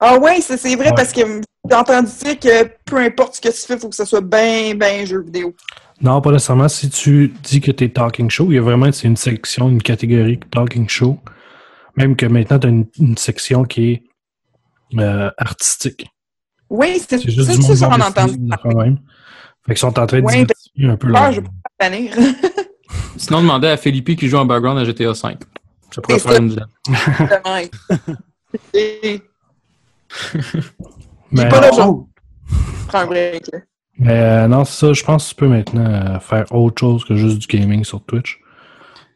Ah ouais, ça, c'est vrai Ouais. parce que j'ai entendu dire que peu importe ce que tu fais, il faut que ça soit bien, bien jeu vidéo. Non, pas nécessairement. Si tu dis que tu es talking show, il y a vraiment c'est une section, une catégorie talking show. Même que maintenant, tu as une, une section qui est euh, artistique. Oui, c'est juste ça, du ça, monde ça, on entend. Fait qu'ils sont en train de Ouais, diversifier un peu Ah, leur... je peux pas tenir. Sinon, demandez à Philippe qui joue en background à GTA V. Ça pourrait faire ça. une. Pas prends un break. là. mais, euh, non, c'est ça. Je pense que tu peux maintenant euh, faire autre chose que juste du gaming sur Twitch.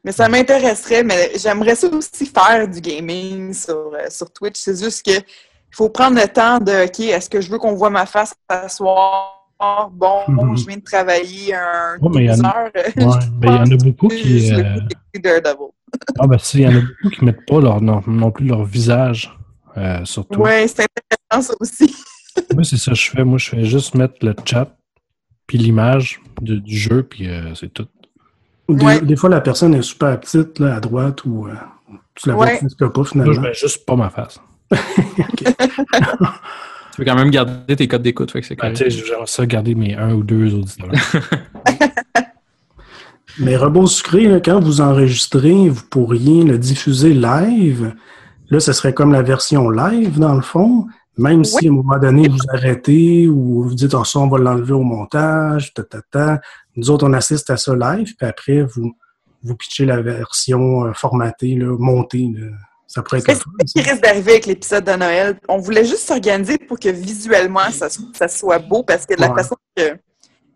Mais ça m'intéresserait, mais j'aimerais ça aussi faire du gaming sur, euh, sur Twitch. C'est juste que il faut prendre le temps de OK, est-ce que je veux qu'on voit ma face ce soir? Bon, je viens de travailler un Ouais, mais il y en 12 a- heures. Ouais, il y en a beaucoup qui. Ah, ben, si, il y en a beaucoup qui mettent pas leur, non, non plus leur visage euh, sur Twitch. Ouais, c'est intéressant ça aussi. Moi, c'est ça que je fais. Moi, je fais juste mettre le chat, puis l'image du jeu, puis euh, c'est tout. Des, Ouais. des fois, la personne est super petite, là, à droite, ou euh, tu la vois Ouais. presque pas, Moi, je finalement. mets juste pas ma face. Tu peux quand même garder tes codes d'écoute, fait que c'est Ben, j'aimerais ça garder mes un ou deux auditeurs. Mais Robot Sucré, là, quand vous enregistrez, vous pourriez le diffuser live. Là, ce serait comme la version live, dans le fond. Même si, à un moment donné, vous arrêtez ou vous dites, oh, ça, on va l'enlever au montage, ta, ta, ta. Nous autres, on assiste à ça live, puis après, vous, vous pitchez la version euh, formatée, là, montée. là. Ça pourrait être ça qui risque d'arriver avec l'épisode de Noël. On voulait juste s'organiser pour que visuellement ça, ça soit beau parce que de la Ouais. façon que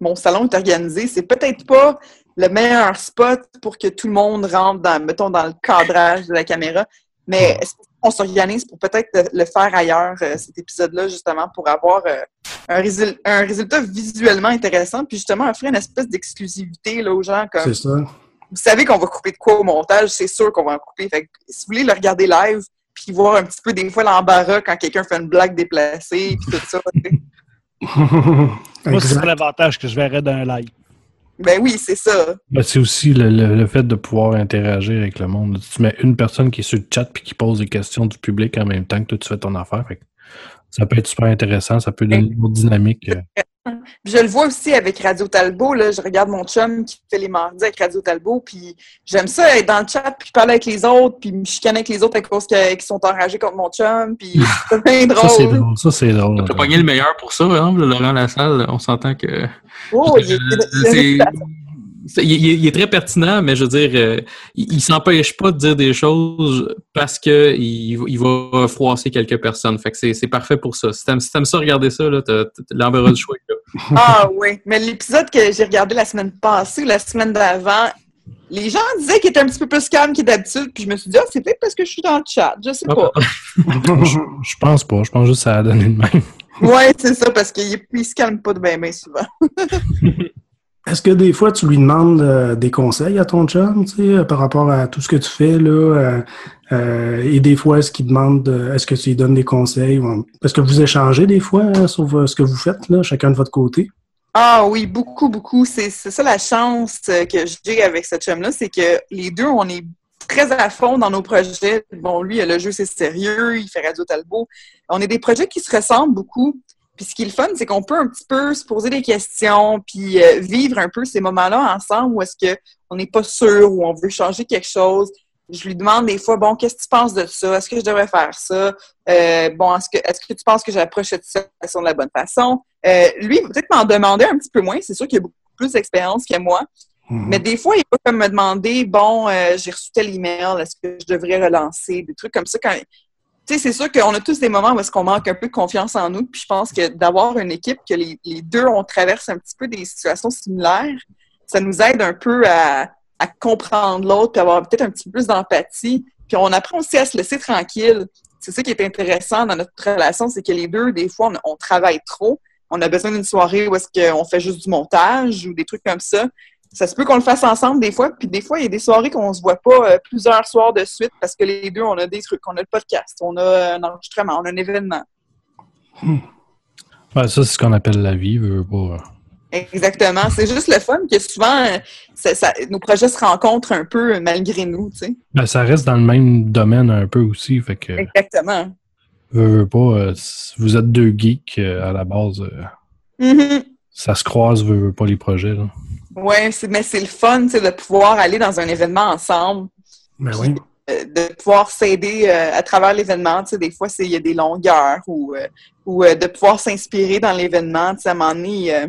mon salon est organisé, c'est peut-être pas le meilleur spot pour que tout le monde rentre dans, mettons, dans le cadrage de la caméra. Mais est-ce qu'on s'organise pour peut-être le, faire ailleurs, euh, cet épisode-là, justement, pour avoir euh, un, résul- un résultat visuellement intéressant, puis justement offrir une espèce d'exclusivité là, aux gens comme C'est ça. vous savez qu'on va couper de quoi au montage, c'est sûr qu'on va en couper. Fait que si vous voulez le regarder live, puis voir un petit peu des fois l'embarras quand quelqu'un fait une blague déplacée, puis tout ça. tu sais. Moi, c'est l'avantage que je verrais d'un live. Ben oui, c'est ça. Ben, c'est aussi le, le- fait de pouvoir interagir avec le monde. Tu mets une personne qui est sur le chat puis qui pose des questions du public en même temps que toi, tu fais ton affaire. Ça peut être super intéressant, ça peut donner une autre dynamique. euh. Puis je le vois aussi avec Radio Talbot. Là, je regarde mon chum qui fait les mardis avec Radio Talbot. Puis j'aime ça être dans le chat, puis parler avec les autres, puis me chicaner avec les autres à cause qu'ils sont enragés contre mon chum. Puis c'est bien Ça, c'est drôle. drôle. Ça, c'est drôle. T'as pogné le meilleur pour ça, par exemple, le Laurent Lassalle, on s'entend que. Oh, il est- il est- il, il- très pertinent, mais je veux dire, euh, il, il s'empêche pas de dire des choses parce que il, va froisser quelques personnes. Fait que c'est parfait pour ça. Si t'aimes si ça, regarder ça, là, l'embarras du choix. là. Ah oui, mais l'épisode que j'ai regardé la semaine passée, la semaine d'avant, les gens disaient qu'il était un petit peu plus calme qu'il d'habitude, puis je me suis dit, ah, c'est peut-être parce que je suis dans le chat, je sais pas. je, je pense pas. Je pense juste que ça a donné de même. Ouais, c'est ça, parce qu'il se calme pas de bien, bien souvent. Est-ce que des fois, tu lui demandes euh, des conseils à ton chum, tu sais, euh, par rapport à tout ce que tu fais, là, euh, et des fois, est-ce qu'il demande, est-ce que tu lui donnes des conseils? ou- Est-ce que vous échangez des fois sur ce que vous faites, chacun de votre côté? Ah oui, beaucoup, beaucoup. C'est c'est ça la chance que j'ai avec ce chum-là, c'est que les deux, on est très à fond dans nos projets. Bon, lui, le jeu, c'est sérieux, il fait Radio Talbot. On est des projets qui se ressemblent beaucoup. Puis ce qui est le fun, c'est qu'on peut un petit peu se poser des questions, puis euh, vivre un peu ces moments-là ensemble où est-ce que on n'est pas sûr, où on veut changer quelque chose. Je lui demande des fois, bon, qu'est-ce que tu penses de ça? Est-ce que je devrais faire ça? Euh, bon, est-ce que, est-ce que tu penses que j'approche cette situation de la bonne façon? Euh, lui, il va peut-être m'en demander un petit peu moins. C'est sûr qu'il a beaucoup plus d'expérience que moi. Mhm. Mais des fois, il va comme me demander, bon, euh, j'ai reçu tel email, est-ce que je devrais relancer? Des trucs comme ça. Quand... Tu sais, c'est sûr qu'on a tous des moments où est-ce qu'on manque un peu de confiance en nous. Puis je pense que d'avoir une équipe que les, deux, on traverse un petit peu des situations similaires, ça nous aide un peu à, comprendre l'autre, puis avoir peut-être un petit peu plus d'empathie. Puis on apprend aussi à se laisser tranquille. C'est ça qui est intéressant dans notre relation, c'est que les deux, des fois, on travaille trop. On a besoin d'une soirée où est-ce qu'on fait juste du montage ou des trucs comme ça. Ça se peut qu'on le fasse ensemble des fois, puis des fois, il y a des soirées qu'on se voit pas euh, plusieurs soirs de suite parce que les deux, on a des trucs. On a le podcast, on a un enregistrement, on a un événement. Ouais, ça, c'est ce qu'on appelle la vie. veux, pas. Exactement. C'est juste le fun que souvent, euh, ça- ça- nos projets se rencontrent un peu malgré nous, tu sais. Ben, ça reste dans le même domaine un peu aussi. Fait que, Exactement. veux, veux pas, euh, vous êtes deux geeks euh, à la base. euh, Mhm. ça se croise, veux, veux pas les projets. Là. C'est- mais c'est le fun, de pouvoir aller dans un événement ensemble, Ben oui. euh, de pouvoir s'aider euh, à travers l'événement. Tu sais, des fois, c'est- il y a des longueurs ou, euh, ou euh, de pouvoir s'inspirer dans l'événement. Tu sais, à un moment donné,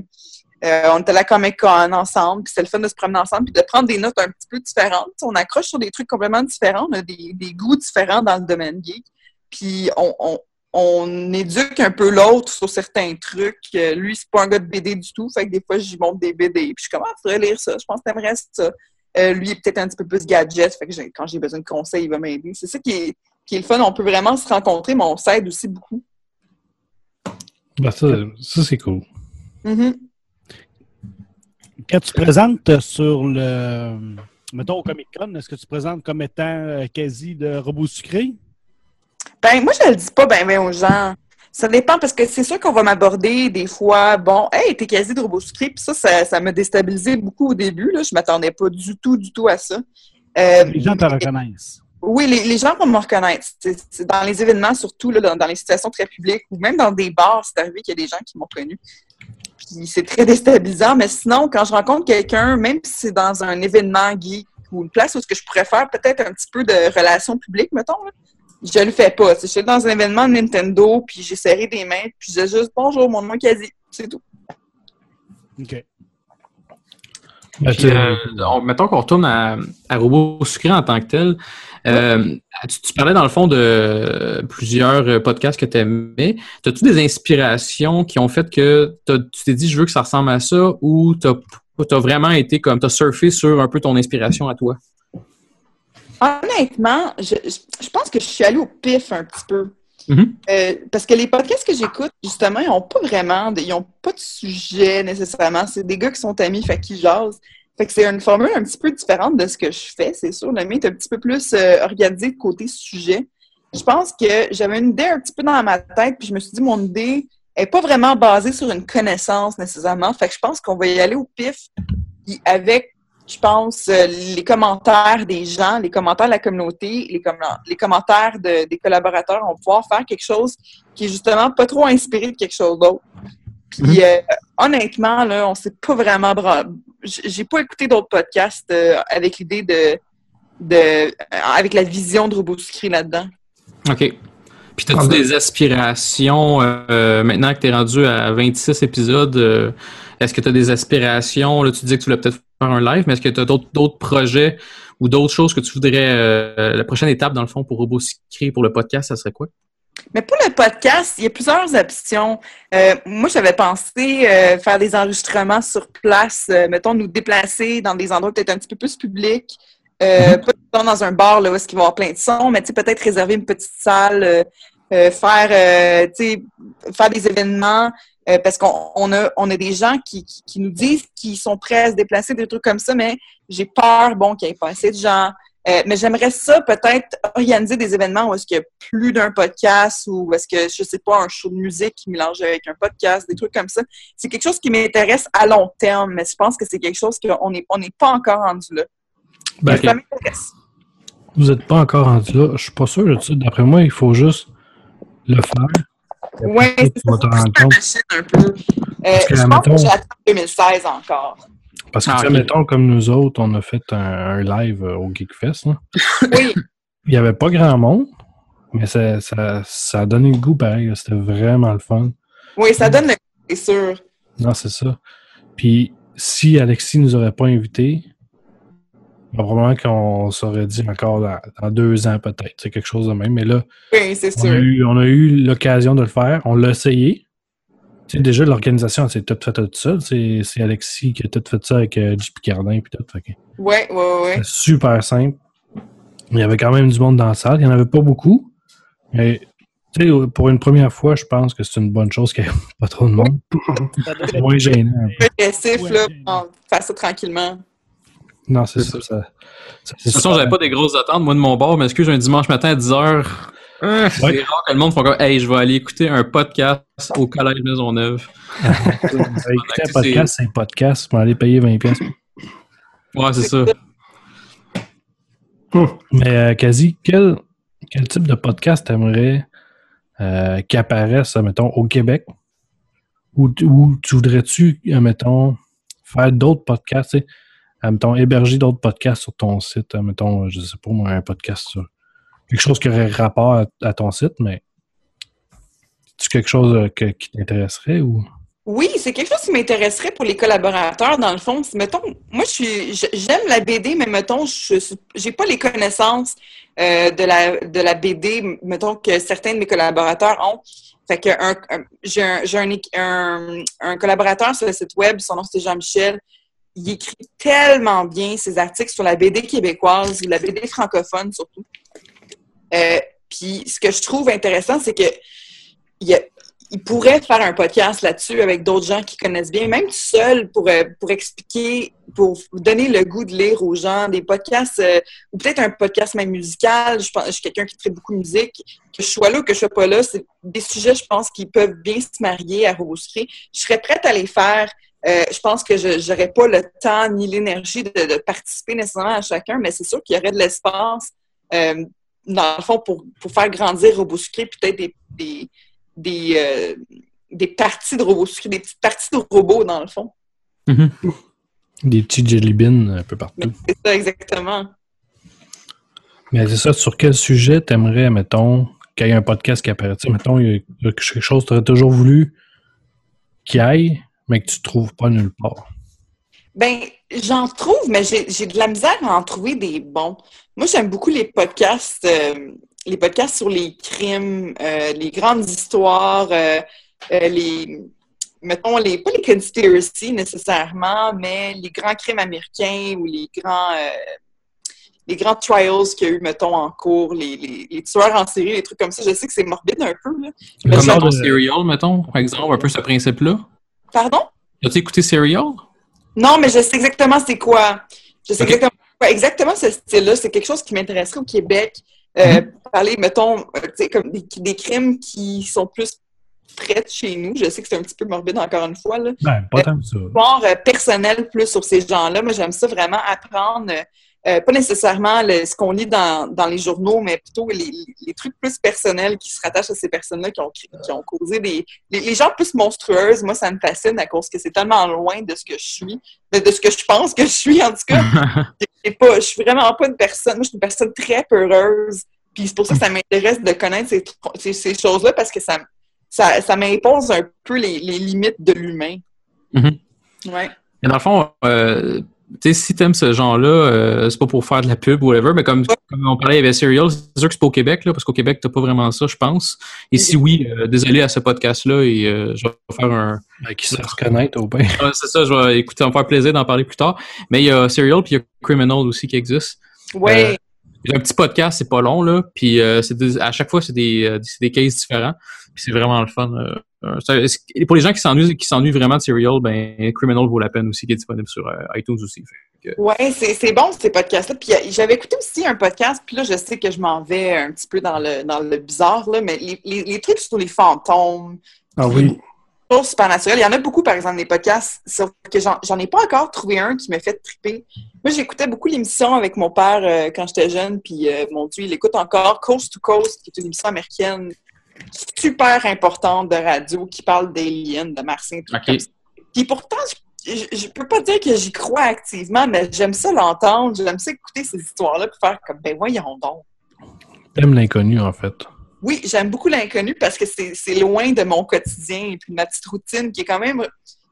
on était à la Comic Con ensemble, puis c'est le fun de se promener ensemble, puis de prendre des notes un petit peu différentes. Tu sais, on accroche sur des trucs complètement différents, on a des, des goûts différents dans le domaine geek, puis on, on, on éduque un peu l'autre sur certains trucs. Euh, lui, c'est pas un gars de BD du tout, fait que des fois, j'y montre des BD, puis je suis comme, ah, lire ça, je pense que t'aimerais ça. Euh, lui est peut-être un petit peu plus gadget, fait que j'ai- quand j'ai besoin de conseils, il va m'aider. C'est ça qui est, qui est le fun, on peut vraiment se rencontrer, mais on s'aide aussi beaucoup. Ben, ça, ça c'est cool. Mhm. Quand tu présentes sur le. Mettons au Comic Con, est-ce que tu présentes comme étant euh, quasi de robot sucré? Ben, moi, je le dis pas ben, ben aux gens. Ça dépend parce que c'est sûr qu'on va m'aborder des fois, bon, hey, t'es quasi de robot sucré, puis ça, ça, ça m'a déstabilisé beaucoup au début. Là. Je m'attendais pas du tout, du tout à ça. Euh, Les gens te reconnaissent. Oui, les, les gens vont me reconnaître. Dans les événements, surtout là, dans, dans les situations très publiques, ou même dans des bars, c'est arrivé qu'il y a des gens qui m'ont connu. Puis c'est très déstabilisant, mais sinon, quand je rencontre quelqu'un, même si c'est dans un événement geek ou une place où ce que je pourrais faire peut-être un petit peu de relations publiques, mettons, là, je le fais pas. Je suis dans un événement de Nintendo, puis j'ai serré des mains, puis j'ai juste bonjour, mon nom est quasi. C'est tout. OK. Puis, euh, on- mettons qu'on retourne à, à Robot Sucré en tant que tel. Euh, tu, tu parlais dans le fond de plusieurs euh, podcasts que tu aimais. As-tu des inspirations qui ont fait que tu t'es dit je veux que ça ressemble à ça ou tu as, vraiment été comme tu as surfé sur un peu ton inspiration à toi? Honnêtement, je, je, pense que je suis allée au pif un petit peu. Mhm. Euh, parce que les podcasts que j'écoute, justement, ils n'ont pas vraiment, de, ils ont pas de sujet nécessairement. C'est des gars qui sont amis, fait qu'ils jasent. Fait que c'est une formule un petit peu différente de ce que je fais, c'est sûr. Le mien est un petit peu plus euh, organisé de côté sujet. je pense que j'avais une idée un petit peu dans ma tête, puis je me suis dit, mon idée n'est pas vraiment basée sur une connaissance nécessairement. Fait que je pense qu'on va y aller au pif, puis avec, je pense, euh, les commentaires des gens, les commentaires de la communauté, les, les commentaires de- des collaborateurs, on va pouvoir faire quelque chose qui est justement pas trop inspiré de quelque chose d'autre. Puis euh, honnêtement, là, on s'est pas vraiment J'ai pas écouté d'autres podcasts euh, avec l'idée de, de euh, avec la vision de Robosucré là-dedans. OK. Puis t'as-tu des aspirations, euh, maintenant que t'es rendu à 26 épisodes, euh, est-ce que t'as des aspirations, là tu disais que tu voulais peut-être faire un live, mais est-ce que t'as d'autres d'autres projets ou d'autres choses que tu voudrais, euh, la prochaine étape dans le fond pour RoboSucré, pour le podcast, ça serait quoi? Mais pour le podcast, il y a plusieurs options. Euh, moi, j'avais pensé euh, faire des enregistrements sur place, euh, mettons, nous déplacer dans des endroits peut-être un petit peu plus publics. Euh, Pas disons, dans un bar là, où est-ce qu'il va y avoir plein de sons, mais tu sais, peut-être réserver une petite salle, euh, euh, faire, euh, tu sais, faire des événements. euh, parce qu'on on a, on a des gens qui, qui, qui nous disent qu'ils sont prêts à se déplacer, des trucs comme ça, mais j'ai peur, bon, qu'il n'y ait pas assez de gens. Euh, mais j'aimerais ça peut-être organiser des événements où est-ce qu'il y a plus d'un podcast ou est-ce que, je sais pas, un show de musique qui mélange avec un podcast, des trucs comme ça. C'est quelque chose qui m'intéresse à long terme, mais je pense que c'est quelque chose qu'on n'est on n'est pas encore rendu là. Ben, Mais ça m'intéresse. Vous n'êtes pas encore rendu là. Je suis pas sûr de ça. D'après moi, il faut juste le faire. Oui, c'est machine un peu. Euh, que, je pense mettons- que j'attends 2016 encore. Parce que, Ah, tu sais, ok. mettons, comme nous autres, on a fait un, un live euh, au Geekfest. là. Oui, Il n'y avait pas grand monde, mais ça, ça, ça a donné le goût pareil. C'était vraiment le fun. oui, ça donne le c'est sûr. Non, c'est ça. Puis, si Alexis nous aurait pas invités, probablement qu'on s'aurait dit encore dans, dans deux ans peut-être. C'est quelque chose de même. Mais là, Oui, c'est on a eu, on a eu l'occasion de le faire. On l'a essayé. Tu sais, déjà, l'organisation, elle s'est toute faite toute seule. C'est c'est Alexis qui a tout fait ça avec euh, JP Cardin puis tout. Fait que Oui, oui, oui. C'était super simple. Il y avait quand même du monde dans la salle. Il n'y en avait pas beaucoup. Mais tu sais, pour une première fois, je pense que c'est une bonne chose qu'il n'y ait pas trop de monde. C'est moins gênant. Agressif, Ouais, là, j'ai- on fait ça tranquillement. Non, c'est C'est ça. ça, ça- De toute façon, j'avais pas des grosses attentes, moi, de mon bord, mais excuse, un dimanche matin à 10h, c'est Ouais. rare que le monde font comme, hey, je vais aller écouter un podcast au Collège Maisonneuve. Écouter un podcast, c'est un podcast. On va aller payer 20$. pièces. Ouais, c'est ça. Mais euh, quasi, quel, quel type de podcast t'aimerais euh, qui apparaisse, mettons, au Québec? Ou, ou tu voudrais-tu, euh, mettons, faire d'autres podcasts, euh, mettons, héberger d'autres podcasts sur ton site, euh, mettons, je sais pas moi, un podcast sur quelque chose qui aurait rapport à, à ton site, mais tu quelque chose euh, qui t'intéresserait ou? Oui, c'est quelque chose qui m'intéresserait pour les collaborateurs, dans le fond. Mettons, moi, je suis, j'aime la BD, mais mettons, je j'ai pas les connaissances euh, de, la, de la BD, mettons, que certains de mes collaborateurs ont. Fait que un, un- j'ai un- un collaborateur sur le site web, son nom c'est Jean-Michel. Il écrit tellement bien ses articles sur la BD québécoise, la BD francophone surtout. Euh, Puis ce que je trouve intéressant, c'est que il, pourrait faire un podcast là-dessus avec d'autres gens qui connaissent bien, même tout seul pour, euh, pour expliquer, pour donner le goût de lire aux gens des podcasts, euh, ou peut-être un podcast même musical. Je, pense, je suis quelqu'un qui traite beaucoup de musique. Que je sois là ou que je sois pas là, c'est des sujets, je pense, qui peuvent bien se marier à Robosucré. Je serais prête à les faire. Euh, je pense que je n'aurais pas le temps ni l'énergie de, de participer nécessairement à chacun, mais c'est sûr qu'il y aurait de l'espace, euh, dans le fond, pour, pour faire grandir Robosucré, peut-être des, des, des, euh, des parties de robots sucrés, des petites parties de robots, dans le fond. Des petits jelly beans un peu partout. c'est ça, exactement. Mais c'est ça, sur quel sujet t'aimerais, mettons, qu'il y ait un podcast qui sais, mettons, il y a- quelque chose que tu aurais toujours voulu qu'il y aille, mais que tu ne trouves pas nulle part. Ben, j'en trouve, mais j'ai j'ai de la misère à en trouver des bons. Moi, j'aime beaucoup les podcasts, euh, les podcasts sur les crimes, euh, les grandes histoires, euh, euh, les, mettons, les, pas les conspiracy nécessairement, mais les grands crimes américains ou les grands, euh, les grands trials qu'il y a eu, mettons, en cours, les, les, les tueurs en série, les trucs comme ça. Je sais que c'est morbide un peu, là. Le Comme genre dans ton de- Serial, mettons, par exemple, un peu ce principe-là? Pardon? As-tu écouté Serial? Non, mais je sais exactement c'est quoi. Je sais exactement, ce style-là. C'est quelque chose qui m'intéresserait au Québec. Euh, Parler, mettons, euh, tu sais, comme des, des crimes qui sont plus près de chez nous. Je sais que c'est un petit peu morbide encore une fois. Là. Ben, pas tant que ça. Voir euh, personnel plus sur ces gens-là. Moi, j'aime ça vraiment apprendre, euh, pas nécessairement le- ce qu'on lit dans, dans les journaux, mais plutôt les, les trucs plus personnels qui se rattachent à ces personnes-là qui ont, qui ont causé des. Les, les gens plus monstrueuses, moi, ça me fascine à cause que c'est tellement loin de ce que je suis, de, ce que je pense que je suis, en tout cas. Pas, je suis vraiment pas une personne. Moi, je suis une personne très peureuse. Puis c'est pour ça que ça m'intéresse de connaître ces, ces, ces choses-là parce que ça, ça, ça m'impose un peu les, les limites de l'humain. Mhm. Ouais. Mais dans le fond, euh, tu sais, si t'aimes ce genre-là, euh, c'est pas pour faire de la pub ou whatever, mais comme, comme on parlait, il y avait Serial, c'est sûr que c'est pas au Québec, là, parce qu'au Québec, t'as pas vraiment ça, je pense. Et si oui, euh, désolé à ce podcast-là, et euh, je vais faire un... Ben, qui se reconnaître au pire. Ah, c'est ça, je vais écouter, ça va me faire plaisir d'en parler plus tard. Mais il y a Serial, puis il y a Criminal aussi qui existe. Ouais. Euh, J'ai un petit podcast, c'est pas long, là. Puis euh, c'est des- à chaque fois, c'est des, euh, c'est des cases différents. Puis c'est vraiment le fun. euh, et pour les gens qui s'ennuient, qui s'ennuient vraiment de Serial, ben Criminal vaut la peine aussi, qui est disponible sur euh, iTunes aussi. Fait que- Ouais, c'est c'est bon ces podcasts-là. Puis euh, j'avais écouté aussi un podcast, puis là, je sais que je m'en vais un petit peu dans le, dans le bizarre, là, mais les, les, les trucs sur les fantômes, Ah oui. choses supernaturelles, il y en a beaucoup, par exemple, des podcasts, sauf que j'en j'en ai pas encore trouvé un qui me fait triper. Moi, j'écoutais beaucoup l'émission avec mon père euh, quand j'étais jeune, puis euh, mon Dieu, il écoute encore Coast to Coast, qui est une émission américaine super importante de radio qui parle d'aliens, de martiens, trucs Ok. comme ça. Puis pourtant, je, je, peux pas dire que j'y crois activement, mais j'aime ça l'entendre, j'aime ça écouter ces histoires-là, puis faire comme, ben voyons donc. T'aimes l'inconnu, en fait. Oui, j'aime beaucoup l'inconnu parce que c'est c'est loin de mon quotidien et puis de ma petite routine qui est quand même,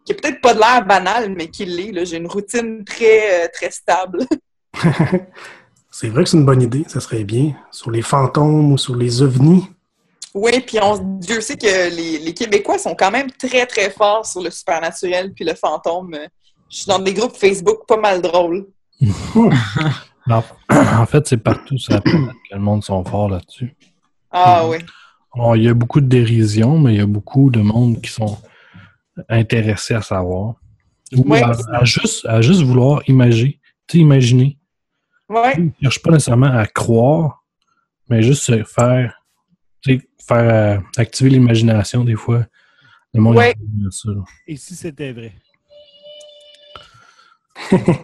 qui est peut-être pas de l'air banal, mais qui l'est. là. J'ai une routine très, euh, très stable. C'est vrai que c'est une bonne idée, ça serait bien. Sur les fantômes ou sur les ovnis. Oui, puis on, Dieu sait que les, les Québécois sont quand même très, très forts sur le supernaturel puis le fantôme. Euh, Je suis dans des groupes Facebook pas mal drôles. Non. en fait, c'est partout sur la planète que le monde sont forts là-dessus. Ah Mhm. oui. Bon, il y a beaucoup de dérision, mais il y a beaucoup de monde qui sont intéressés à savoir. Ou à, à juste, à juste vouloir imaginer. Tu sais, imaginer. Ouais. Ils ne cherchent pas nécessairement à croire, mais juste se faire, tu sais, faire euh, activer l'imagination des fois. Le monde Ouais. ça. Et si c'était vrai?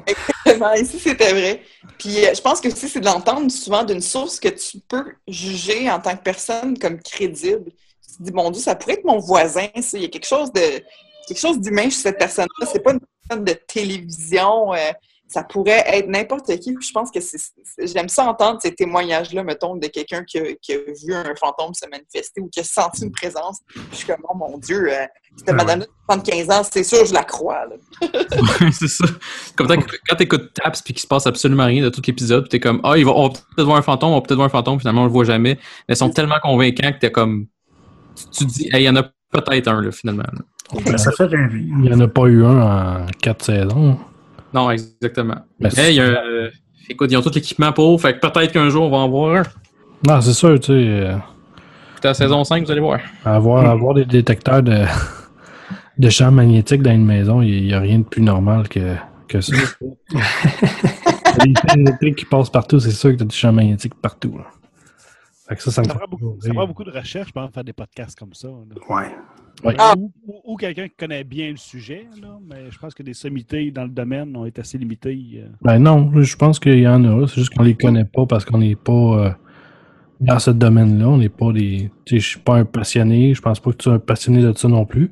Exactement. Ici, c'était vrai? Puis euh, je pense que aussi, c'est de l'entendre souvent d'une source que tu peux juger en tant que personne comme crédible. Tu te dis, mon Dieu, ça pourrait être mon voisin, ça. Il y a quelque chose de quelque chose d'humain chez cette personne-là. C'est pas une personne de télévision. euh, ça pourrait être n'importe qui. Je pense que j'aime ça entendre ces témoignages-là, mettons, de quelqu'un qui a, qui a vu un fantôme se manifester ou qui a senti une présence. Puis je suis comme, oh mon Dieu, euh, ouais. madame-là de 75 ans, c'est sûr, je la crois. Ouais, c'est ça. Comme ça, quand t'écoutes Taps puis qu'il se passe absolument rien de tout l'épisode, t'es comme Ah, il va, on va peut-être voir un fantôme, on va peut-être voir un fantôme, finalement on le voit jamais. Mais ils sont tellement convaincants que t'es comme tu, te dis Hey, il y en a peut-être un là, finalement. là. Ben, ça fait rêver. Il n'y en a pas eu un en quatre saisons. Non, exactement. Ben, Mais il y a, euh, écoute, ils ont tout l'équipement pour, fait que peut-être qu'un jour on va en voir un. Non, c'est sûr, tu sais, euh, Écoutez, à la saison 5, vous allez voir. avoir, avoir des détecteurs de, de champs magnétiques dans une maison, il n'y a rien de plus normal que, que ça. les fils électriques qui passent partout, c'est sûr que tu as des champs magnétiques partout. là. Fait que ça, ça me Ça prend beaucoup, ça prend beaucoup de recherche, pense, faire des podcasts comme ça. là. Ouais. Ouais. Ah. Ou, ou- ou quelqu'un qui connaît bien le sujet, là, mais je pense que des sommités dans le domaine ont été assez limitées. euh. Ben non, je pense qu'il y en a. C'est juste qu'on les connaît pas parce qu'on n'est pas euh, dans ce domaine-là. On n'est pas des. Je suis pas un passionné. Je pense pas que tu es un passionné de ça non plus.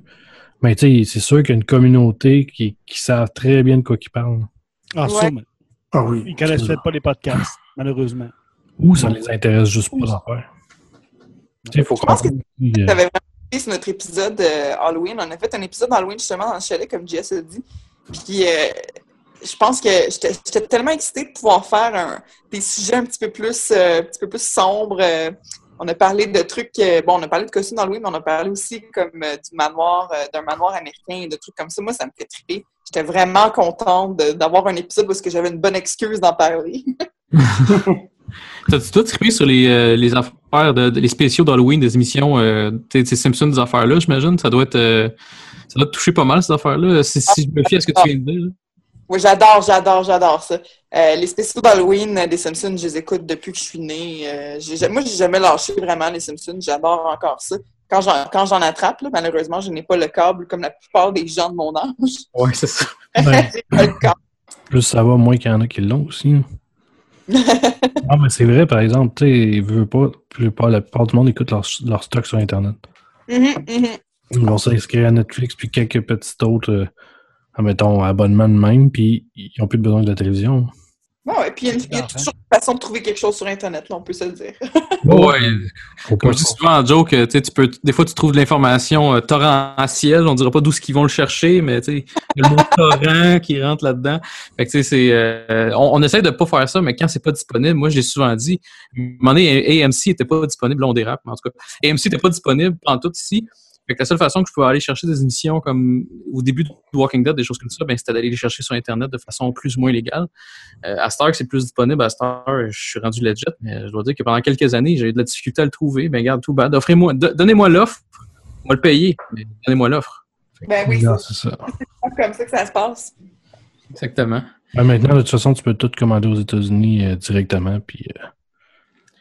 Mais tu sais, c'est sûr qu'il y a une communauté qui, qui savent très bien de quoi ils parlent. Ah, Ouais. sûrement. Ah oui. Ils connaissent peut-être pas les podcasts, malheureusement. Ou ça les intéresse juste pas d'en faire. Tu sais, il faut Je pense que comprendre euh, Sur notre épisode euh, Halloween. On a fait un épisode Halloween justement dans le chalet, comme Jess a dit. Puis euh, je pense que j'étais tellement excitée de pouvoir faire des sujets un petit peu plus, euh, plus sombres. on a parlé de trucs, bon, on a parlé de costumes d'Halloween, mais on a parlé aussi comme du manoir, d'un manoir américain, de trucs comme ça. Moi, ça me fait triper. J'étais vraiment contente d'avoir un épisode parce que j'avais une bonne excuse d'en parler. T'as-tu toi trippé sur les, euh, les affaires, de, de- les spéciaux d'Halloween des émissions, euh, tu sais, ces Simpsons, des affaires-là, j'imagine? Ça doit être. euh, ça doit te toucher pas mal, ces affaires-là, si, si je me fie à ce que tu viens de dire. Oui, j'adore, j'adore, j'adore ça. Euh, les spéciaux d'Halloween des Simpsons, je les écoute depuis que je suis née. Euh, moi, j'ai jamais lâché vraiment les Simpsons. J'adore encore ça. Quand j'en, attrape, là, malheureusement, je n'ai pas le câble comme la plupart des gens de mon âge. Ouais, c'est ça. Ouais. j'ai pas le câble. Plus ça va, moins qu'il y en a qui l'ont aussi. Ah, mais c'est vrai, par exemple, tu sais, ils veulent pas, la plupart, du monde écoute leur, leur stock sur Internet. Mhm, mhm. Ils vont s'inscrire à Netflix, puis quelques petits autres, euh, admettons, abonnements de même, puis ils n'ont plus besoin de la télévision. Bon, et puis il y a, une- il y a toujours une façon de trouver quelque chose sur Internet, là, on peut se le dire. Pas Comme je dis souvent en joke, euh, tu peux, des fois tu trouves de l'information euh, torrentielle, on dirait pas d'où ce qu'ils vont le chercher, mais tu sais, il y a le mot torrent qui rentre là-dedans. Fait que tu sais, c'est, euh, on, on essaie de pas faire ça, mais quand c'est pas disponible, moi j'ai souvent dit, à un moment donné, AMC était pas disponible, là on dérape, mais en tout cas, AMC était pas disponible en tout ici. Fait que la seule façon que je pouvais aller chercher des émissions comme au début de Walking Dead, des choses comme ça, ben, c'était d'aller les chercher sur Internet de façon plus ou moins légale. Euh, à Star, c'est plus disponible. À Star, je suis rendu legit, mais je dois dire que pendant quelques années, j'ai eu de la difficulté à le trouver. Ben, regarde, tout bad. Offrez-moi, do- donnez-moi l'offre. On va le payer, mais donnez-moi l'offre. Ben oui, c'est ça. comme ça que ça se passe. Exactement. Ben, maintenant, de toute façon, tu peux tout commander aux États-Unis euh, directement, puis euh,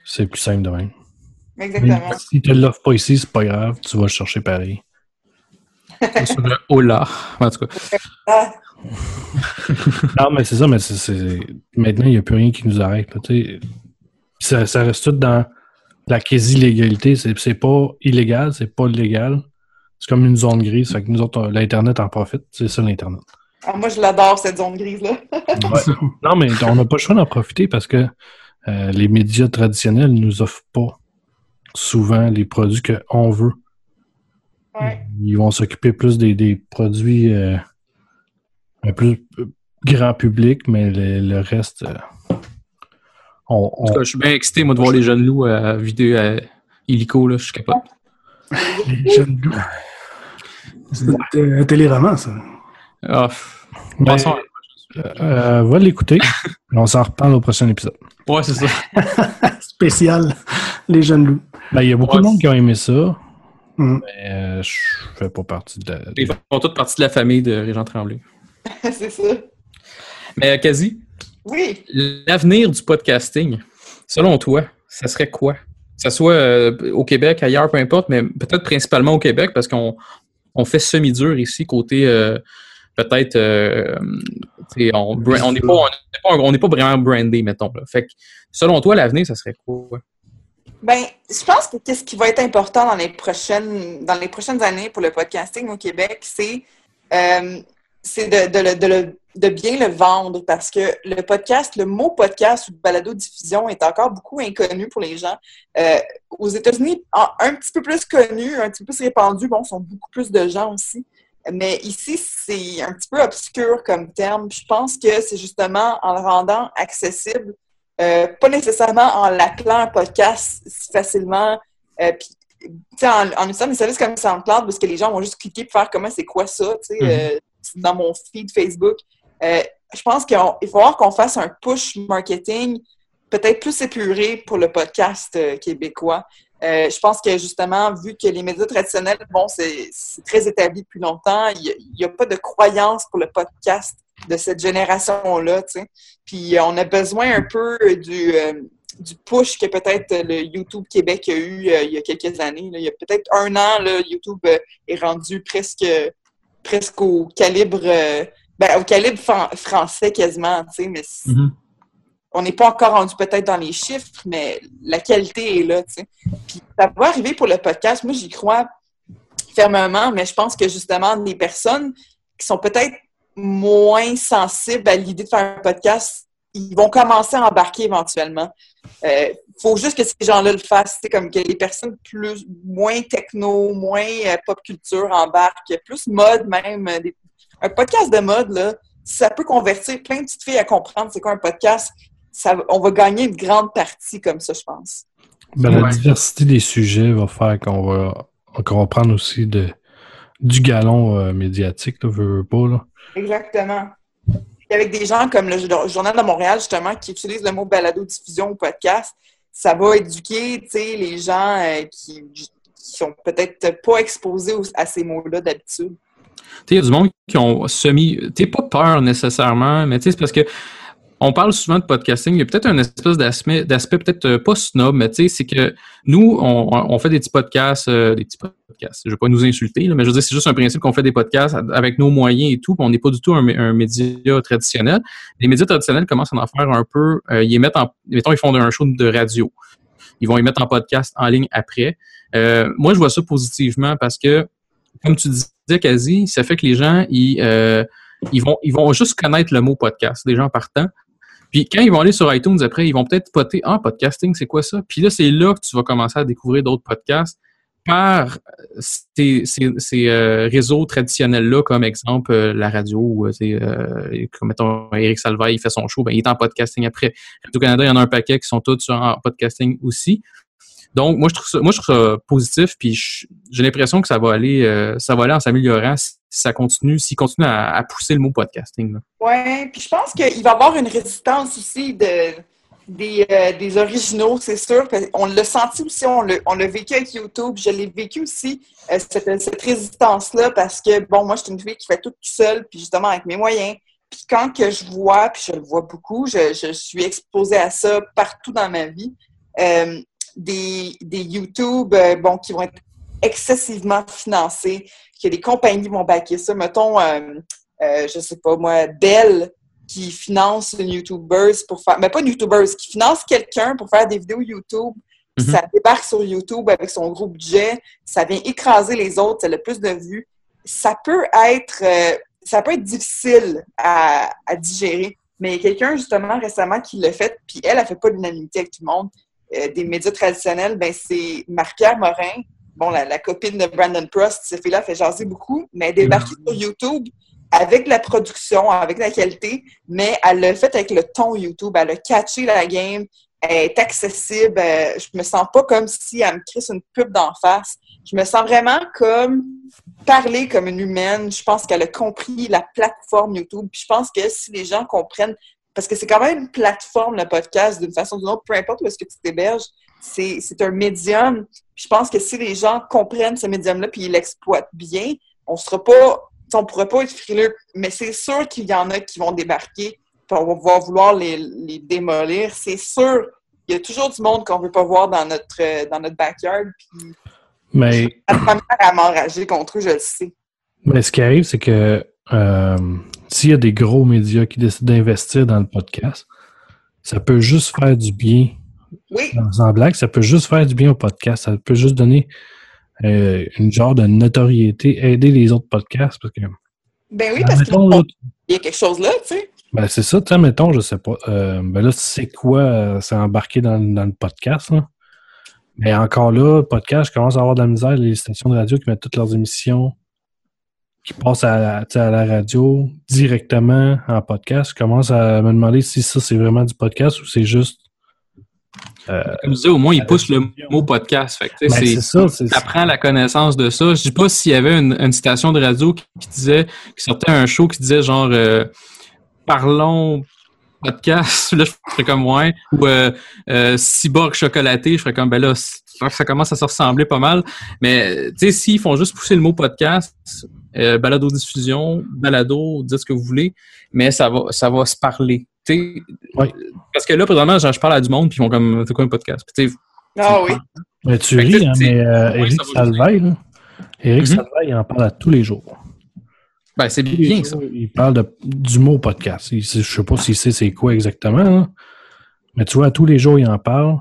c'est plus simple de même. Exactement. Mais si tu ne l'offres pas ici, c'est pas grave, tu vas le chercher pareil. Sur le Ola. En tout cas. Non, mais c'est ça, mais c'est, maintenant, il n'y a plus rien qui nous arrête. ça, ça reste tout dans la quasi-légalité. C'est, pas illégal, c'est pas légal. C'est comme une zone grise. Fait que nous autres, l'Internet en profite. C'est ça, l'Internet. ah, moi, je l'adore, cette zone grise-là. Ouais. non, mais on n'a pas le choix d'en profiter parce que euh, les médias traditionnels nous offrent pas souvent les produits qu'on veut. Ouais. Ils vont s'occuper plus des, des produits euh, un plus euh, grand public, mais le, le reste, euh, on, En tout cas, je suis bien excité, moi, de voir les jeunes loups à vidéo à Illico, là. Je suis capable. Les jeunes loups. C'est un téléroman, ça. Ah, euh, va l'écouter. on s'en reparle au prochain épisode. Ouais, c'est ça. Spécial, les jeunes loups. Ben, il y a beaucoup Ouais, de monde qui a aimé ça, Mm. mais euh, je fais pas partie de la. Ils font toutes partie de la famille de Régent Tremblay. c'est ça. Mais, euh, quasi, Oui. l'avenir du podcasting, selon toi, ça serait quoi? Que ce soit euh, au Québec, ailleurs, peu importe, mais peut-être principalement au Québec parce qu'on on fait semi-dur ici, côté euh, peut-être. euh, on n'est pas, on on vraiment brandé, mettons. Là. Fait que, selon toi, l'avenir, ça serait quoi? Ben, je pense que qu'est-ce qui va être important dans les prochaines, dans les prochaines années pour le podcasting au Québec, c'est euh, de, de, de de bien le vendre parce que le podcast, le mot podcast ou balado-diffusion est encore beaucoup inconnu pour les gens. Euh, aux États-Unis, un petit peu plus connu, un petit peu plus répandu, bon, sont beaucoup plus de gens aussi. Mais ici, c'est un petit peu obscur comme terme. Je pense que c'est justement en le rendant accessible euh, pas nécessairement en l'appelant un podcast si facilement. Euh, puis, tu sais, en, en utilisant des services comme SoundCloud, parce que les gens vont juste cliquer pour faire comment c'est quoi ça, tu sais, euh, dans mon feed Facebook. Euh, je pense qu'il va falloir qu'on fasse un push marketing peut-être plus épuré pour le podcast euh, québécois. Euh, je pense que justement, vu que les médias traditionnels, bon, c'est c'est très établi depuis longtemps, il n'y a, pas de croyance pour le podcast de cette génération-là. Puis euh, on a besoin un peu du, euh, du push que peut-être le YouTube Québec a eu euh, il y a quelques années. là. Il y a peut-être un an, là, YouTube euh, est rendu presque, presque au calibre, euh, ben, au calibre fran- français quasiment, mais c- on n'est pas encore rendu peut-être dans les chiffres, mais la qualité est là. Puis ça va arriver pour le podcast. Moi, j'y crois fermement, mais je pense que justement, des personnes qui sont peut-être moins sensibles à l'idée de faire un podcast, ils vont commencer à embarquer éventuellement. Il faut juste que ces gens-là le fassent. C'est comme que les personnes plus moins techno, moins euh, pop culture embarquent, plus mode même. euh, des- un podcast de mode, là, ça peut convertir plein de petites filles à comprendre c'est quoi un podcast. Ça, on va gagner une grande partie comme ça, je pense. Ben, la Ouais. diversité des sujets va faire qu'on va, qu'on va prendre aussi de, du galon euh, médiatique, là, veux, veux pas. Là. Exactement. Puis avec des gens comme le Journal de Montréal, justement, qui utilisent le mot balado-diffusion ou podcast, ça va éduquer les gens euh, qui, qui sont peut-être pas exposés à ces mots-là d'habitude. Il y a du monde qui ont semi. Tu pas peur nécessairement, mais c'est parce que on parle souvent de podcasting. Il y a peut-être un espèce d'aspect, d'aspect peut-être euh, pas snob, mais tu sais, c'est que nous, on, fait des petits podcasts, euh, des petits podcasts. Je vais pas nous insulter, mais je veux dire, c'est juste un principe qu'on fait des podcasts avec nos moyens et tout. puis on n'est pas du tout un, média traditionnel. Les médias traditionnels commencent à en faire un peu. euh, ils mettent en, mettons, ils font un show de radio. Ils vont y mettre en podcast en ligne après. Moi, je vois ça positivement parce que, comme tu disais, quasi, ça fait que les gens, ils, ils vont, ils vont juste connaître le mot podcast, des gens partant. Puis quand ils vont aller sur iTunes après, ils vont peut-être poter Ah, podcasting, c'est quoi ça? Puis là, c'est là que tu vas commencer à découvrir d'autres podcasts par ces, ces, euh, réseaux traditionnels-là, comme exemple euh, la radio, euh, euh, comme mettons Eric Salvaille, il fait son show, ben, il est en podcasting après. Radio-Canada, il y en a un paquet qui sont tous en podcasting aussi. Donc, moi, je trouve ça, moi, je trouve ça positif, puis j'ai l'impression que ça va aller, euh, ça va aller en s'améliorant si ça continue, s'il continue à, pousser le mot podcasting. Oui, puis je pense qu'il va y avoir une résistance aussi de, des, euh, des originaux, c'est sûr. On l'a senti aussi, on l'a vécu avec YouTube. Je l'ai vécu aussi, euh, cette, cette résistance-là, parce que, bon, moi, je suis une fille qui fait tout seule, puis justement avec mes moyens. Puis quand que je vois, puis je le vois beaucoup, je, je suis exposée à ça partout dans ma vie, des, des YouTube, euh, bon, qui vont être excessivement financés, que les compagnies vont backer ça. Mettons, euh, euh, je sais pas moi, Bell qui finance une YouTuber pour faire, mais pas une YouTuber, qui finance quelqu'un pour faire des vidéos YouTube. puis Mhm. Ça débarque sur YouTube avec son gros budget, ça vient écraser les autres, ça a le plus de vues. Ça peut être, euh, ça peut être difficile à, à digérer. Mais quelqu'un justement récemment qui l'a fait, puis elle, elle fait pas l'unanimité avec tout le monde. Euh, des médias traditionnels, ben c'est Marie-Pierre Morin, bon, la, la copine de Brandon Prost, cette fille-là fait jaser beaucoup, mais elle est débarquée sur YouTube avec la production, avec la qualité, mais elle l'a fait avec le ton YouTube. Elle a catché la game, elle est accessible. euh, Je me sens pas comme si elle me crisse une pub d'en face. Je me sens vraiment comme parler comme une humaine. Je pense qu'elle a compris la plateforme YouTube. Puis je pense que si les gens comprennent, parce que c'est quand même une plateforme, le podcast, d'une façon ou d'une autre, peu importe où est-ce que tu t'héberges, c'est c'est un médium. Puis je pense que si les gens comprennent ce médium-là puis ils l'exploitent bien, on sera pas, on pourrait pas être frileux. Mais c'est sûr qu'il y en a qui vont débarquer puis on va vouloir les, les démolir. C'est sûr. Il y a toujours du monde qu'on veut pas voir dans notre, dans notre backyard. Puis Mais, la première à m'enrager contre eux, je le sais. mais ce qui arrive, c'est que s'il y a des gros médias qui décident d'investir dans le podcast, ça peut juste faire du bien. Oui, Sans blague, ça peut juste faire du bien au podcast. Ça peut juste donner euh, une genre de notoriété, aider les autres podcasts. Parce que, ben oui, parce qu'il y a quelque chose là, tu sais. Ben, c'est ça, tu sais, mettons, je sais pas. Euh, ben là, c'est quoi, euh, c'est embarqué dans, dans le podcast, là? Mais encore là, podcast, je commence à avoir de la misère, les stations de radio qui mettent toutes leurs émissions, qui passent à, tu à la radio directement en podcast. Je commence à me demander si ça, c'est vraiment du podcast ou c'est juste. euh, Comme je disais, au moins, ils poussent le mot podcast. Fait tu ben, c'est- ça, ça prend la connaissance de ça. Je dis pas s'il y avait une, une station de radio qui, qui disait, qui sortait un show qui disait genre euh, parlons podcast, là je ferais comme ouais, ou euh, euh, cyborg chocolaté, je ferais comme ben là ça commence à se ressembler pas mal. Mais tu sais, s'ils font juste pousser le mot podcast, euh, balado diffusion, balado, dites ce que vous voulez, mais ça va ça va se parler. Ouais. Parce que là, présentement, genre, je parle à du monde, puis ils font comme c'est quoi un podcast? Puis, Ah oui. Mais tu ris, hein, mais euh, va Salvaille, là, Éric Mhm. Salvaille, il en parle à tous les jours. ben, c'est bien ça. Il parle de, du mot podcast. Il je sais pas s'il sait c'est quoi exactement, là. mais tu vois, tous les jours, il en parle.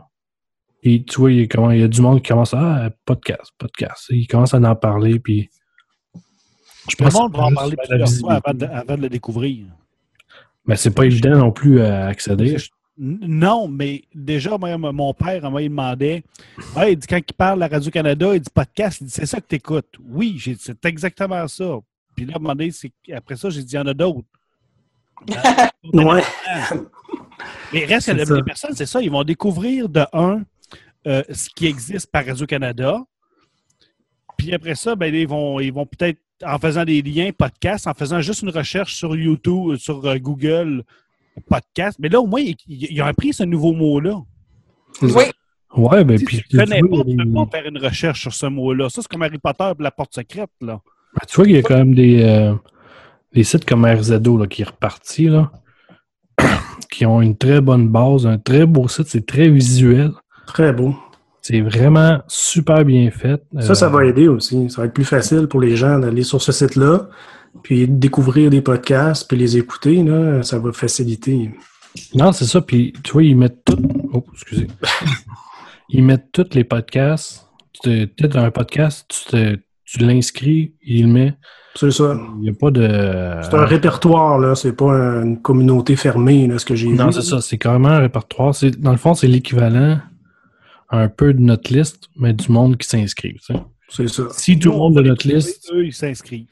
Et tu vois, il y a, comment, il y a du monde qui commence à ah, podcast, podcast. Il commence à en parler, puis je Le pense monde que va en parler plusieurs fois avant de, avant de le découvrir. Mais c'est pas évident non plus à accéder. Non, mais déjà, moi, mon père, moi, il me demandait Ouais, il dit, quand il parle à Radio-Canada, il dit podcast, il dit c'est ça que tu écoutes. Oui, j'ai dit, c'est exactement ça. Puis là, c'est- après ça, j'ai dit il y en a d'autres. Ouais. Mais reste que les personnes, c'est ça, ils vont découvrir de un euh, ce qui existe par Radio-Canada. Puis après ça, ben, ils vont, ils vont peut-être, en faisant des liens podcast, en faisant juste une recherche sur YouTube, euh, sur euh, Google, podcast. Mais là, au moins, ils, ils ont appris ce nouveau mot-là. Oui, Ouais, ben Si puis tu ne connais pas, il y tu peux pas faire une recherche sur ce mot-là. Ça, c'est comme Harry Potter et la porte secrète. Là. Ben, tu vois qu'il y a quand même des, euh, des sites comme RZO là, qui est reparti, là, qui ont une très bonne base, un très beau site, c'est très visuel. Très beau. C'est vraiment super bien fait. Ça, ça Euh, va aider aussi. Ça va être plus facile pour les gens d'aller sur ce site-là, puis découvrir des podcasts, puis les écouter. Là, ça va faciliter. Non, c'est ça. Puis, tu vois, ils mettent tout. Oh, excusez. ils mettent tous les podcasts. Tu te- Peut-être un podcast, tu, te- tu l'inscris, il le met. C'est ça. Il n'y a pas de. C'est un répertoire, là. C'est pas une communauté fermée, là, ce que j'ai vu. Non, c'est ça. C'est carrément un répertoire. Dans le fond, c'est l'équivalent un peu de notre liste, mais du monde qui sais. C'est ça. Si tout le monde de notre liste. Eux, ils s'inscrivent.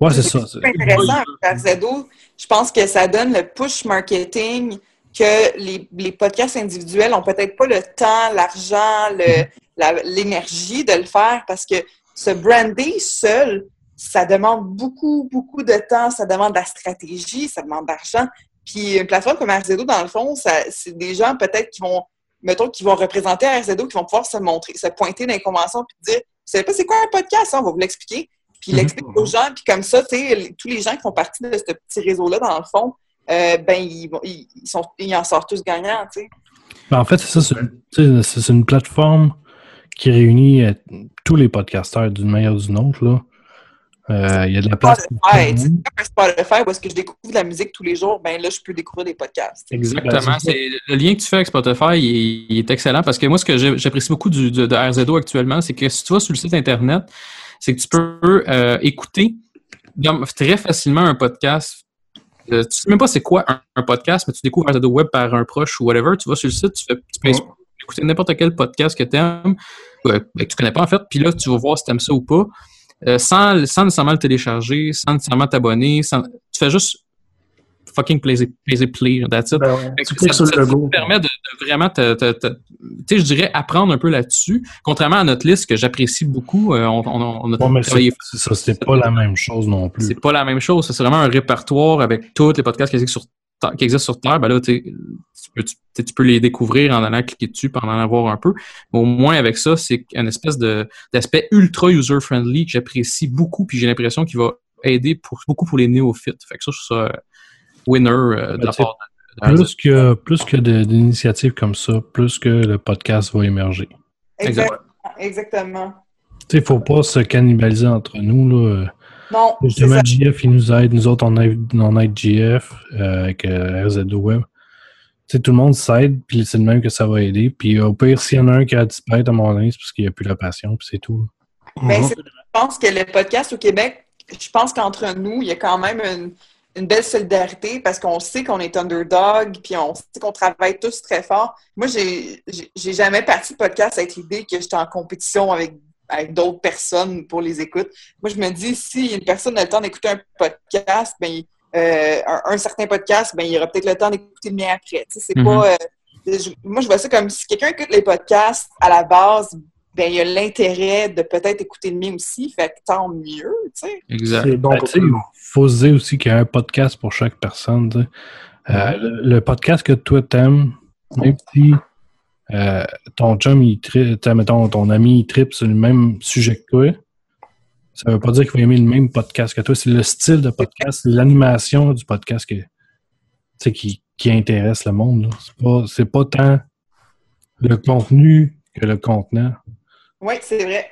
Ouais, c'est ça. C'est intéressant avec RZO. Je pense que ça donne le push marketing que les, les podcasts individuels ont peut-être pas le temps, l'argent, le- la- l'énergie de le faire parce que se brander seul, ça demande beaucoup, beaucoup de temps, ça demande de la stratégie, ça demande d'argent. Puis une plateforme comme RZO, dans le fond, ça- c'est des gens peut-être qui vont, mettons, qui vont représenter RZO, qui vont pouvoir se montrer, se pointer dans les conventions puis dire, vous savez pas c'est quoi un podcast, hein? on va vous l'expliquer. Puis il Mhm. l'explique aux gens, puis comme ça, tu sais, tous les gens qui font partie de ce petit réseau-là, dans le fond, euh, ben, ils, ils, ils sont, ils en sortent tous gagnants, tu sais. Ben, en fait, c'est ça. C'est une plateforme qui réunit euh, tous les podcasteurs d'une manière ou d'une autre. Là. Euh, Il y a de la place. pour tout Spotify, comme un Spotify où est-ce que je découvre de la musique tous les jours, ben là, je peux découvrir des podcasts. Exactement. C'est, le lien que tu fais avec Spotify il est, il est excellent parce que moi, ce que j'ai- j'apprécie beaucoup du, de, de RZO actuellement, c'est que si tu vas sur le site Internet, c'est que tu peux euh, écouter très facilement un podcast. Euh, tu sais même pas c'est quoi un, un podcast, mais tu découvres RZO Web par un proche ou whatever. Tu vas sur le site, tu, fais, tu peux écouter n'importe quel podcast que tu aimes, que tu connais pas en fait, puis là, tu vas voir si tu aimes ça ou pas. Euh, sans, sans nécessairement le télécharger, sans nécessairement t'abonner, sans, tu fais juste fucking play, play, play, that's it. Ben ouais, tu ça, ça logo. te permet de, de vraiment te, te- te- tu sais, je dirais apprendre un peu là-dessus. Contrairement à notre liste que j'apprécie beaucoup, euh, on, on, on a Ouais, mais travaillé c'est c'est ça, c'était pas la même chose non plus. c'est pas la même chose. C'est vraiment un répertoire avec tous les podcasts qui existent sur, qui existent sur Terre. Ben là, tu, peux, tu, tu peux les découvrir en allant cliquer dessus, puis en allant voir un peu. Mais au moins, avec ça, c'est une espèce de, d'aspect ultra user-friendly que j'apprécie beaucoup, puis j'ai l'impression qu'il va aider pour, beaucoup pour les néophytes. Fait que ça, je trouve ça euh, winner euh, de Ben, la part de, de- Plus que, plus que d'initiatives comme ça, plus que le podcast va émerger. Exact. Exactement. Exactement. Tu sais, il faut pas se cannibaliser entre nous. Là. Non, Justement. GF, il nous aide. Nous autres, on aide, on aide GF euh, avec euh, RZO Web. Tout le monde s'aide, puis c'est le même que ça va aider. Puis au pire, s'il y en a un qui a disparu à mon avis, c'est parce qu'il n'y a plus la passion, puis c'est tout. Ben, Mhm. c'est- je pense que le podcast au Québec, je pense qu'entre nous, il y a quand même une, une belle solidarité parce qu'on sait qu'on est underdog, puis on sait qu'on travaille tous très fort. Moi, j'ai jamais parti de podcast avec l'idée que j'étais en compétition avec, avec d'autres personnes pour les écoutes. Moi, je me dis, si une personne a le temps d'écouter un podcast, ben, euh, un, un certain podcast, ben, il aura peut-être le temps d'écouter le mien après. Tu sais, c'est Mhm. pas... euh, je- moi, je vois ça comme si quelqu'un écoute les podcasts à la base, ben, il y a l'intérêt de peut-être écouter le mien aussi, fait que tant mieux, tu sais. Exact. Ben, monde. faut se dire aussi qu'il y a un podcast pour chaque personne. tu sais. Euh, le, le podcast que toi t'aimes, même si euh, ton chum, il mettons, ton ami, il tripe sur le même sujet que toi, ça veut pas dire qu'il va aimer le même podcast que toi. C'est le style de podcast, l'animation du podcast que, qui, qui intéresse le monde. C'est pas, pas tant le contenu que le contenant. Oui, c'est vrai.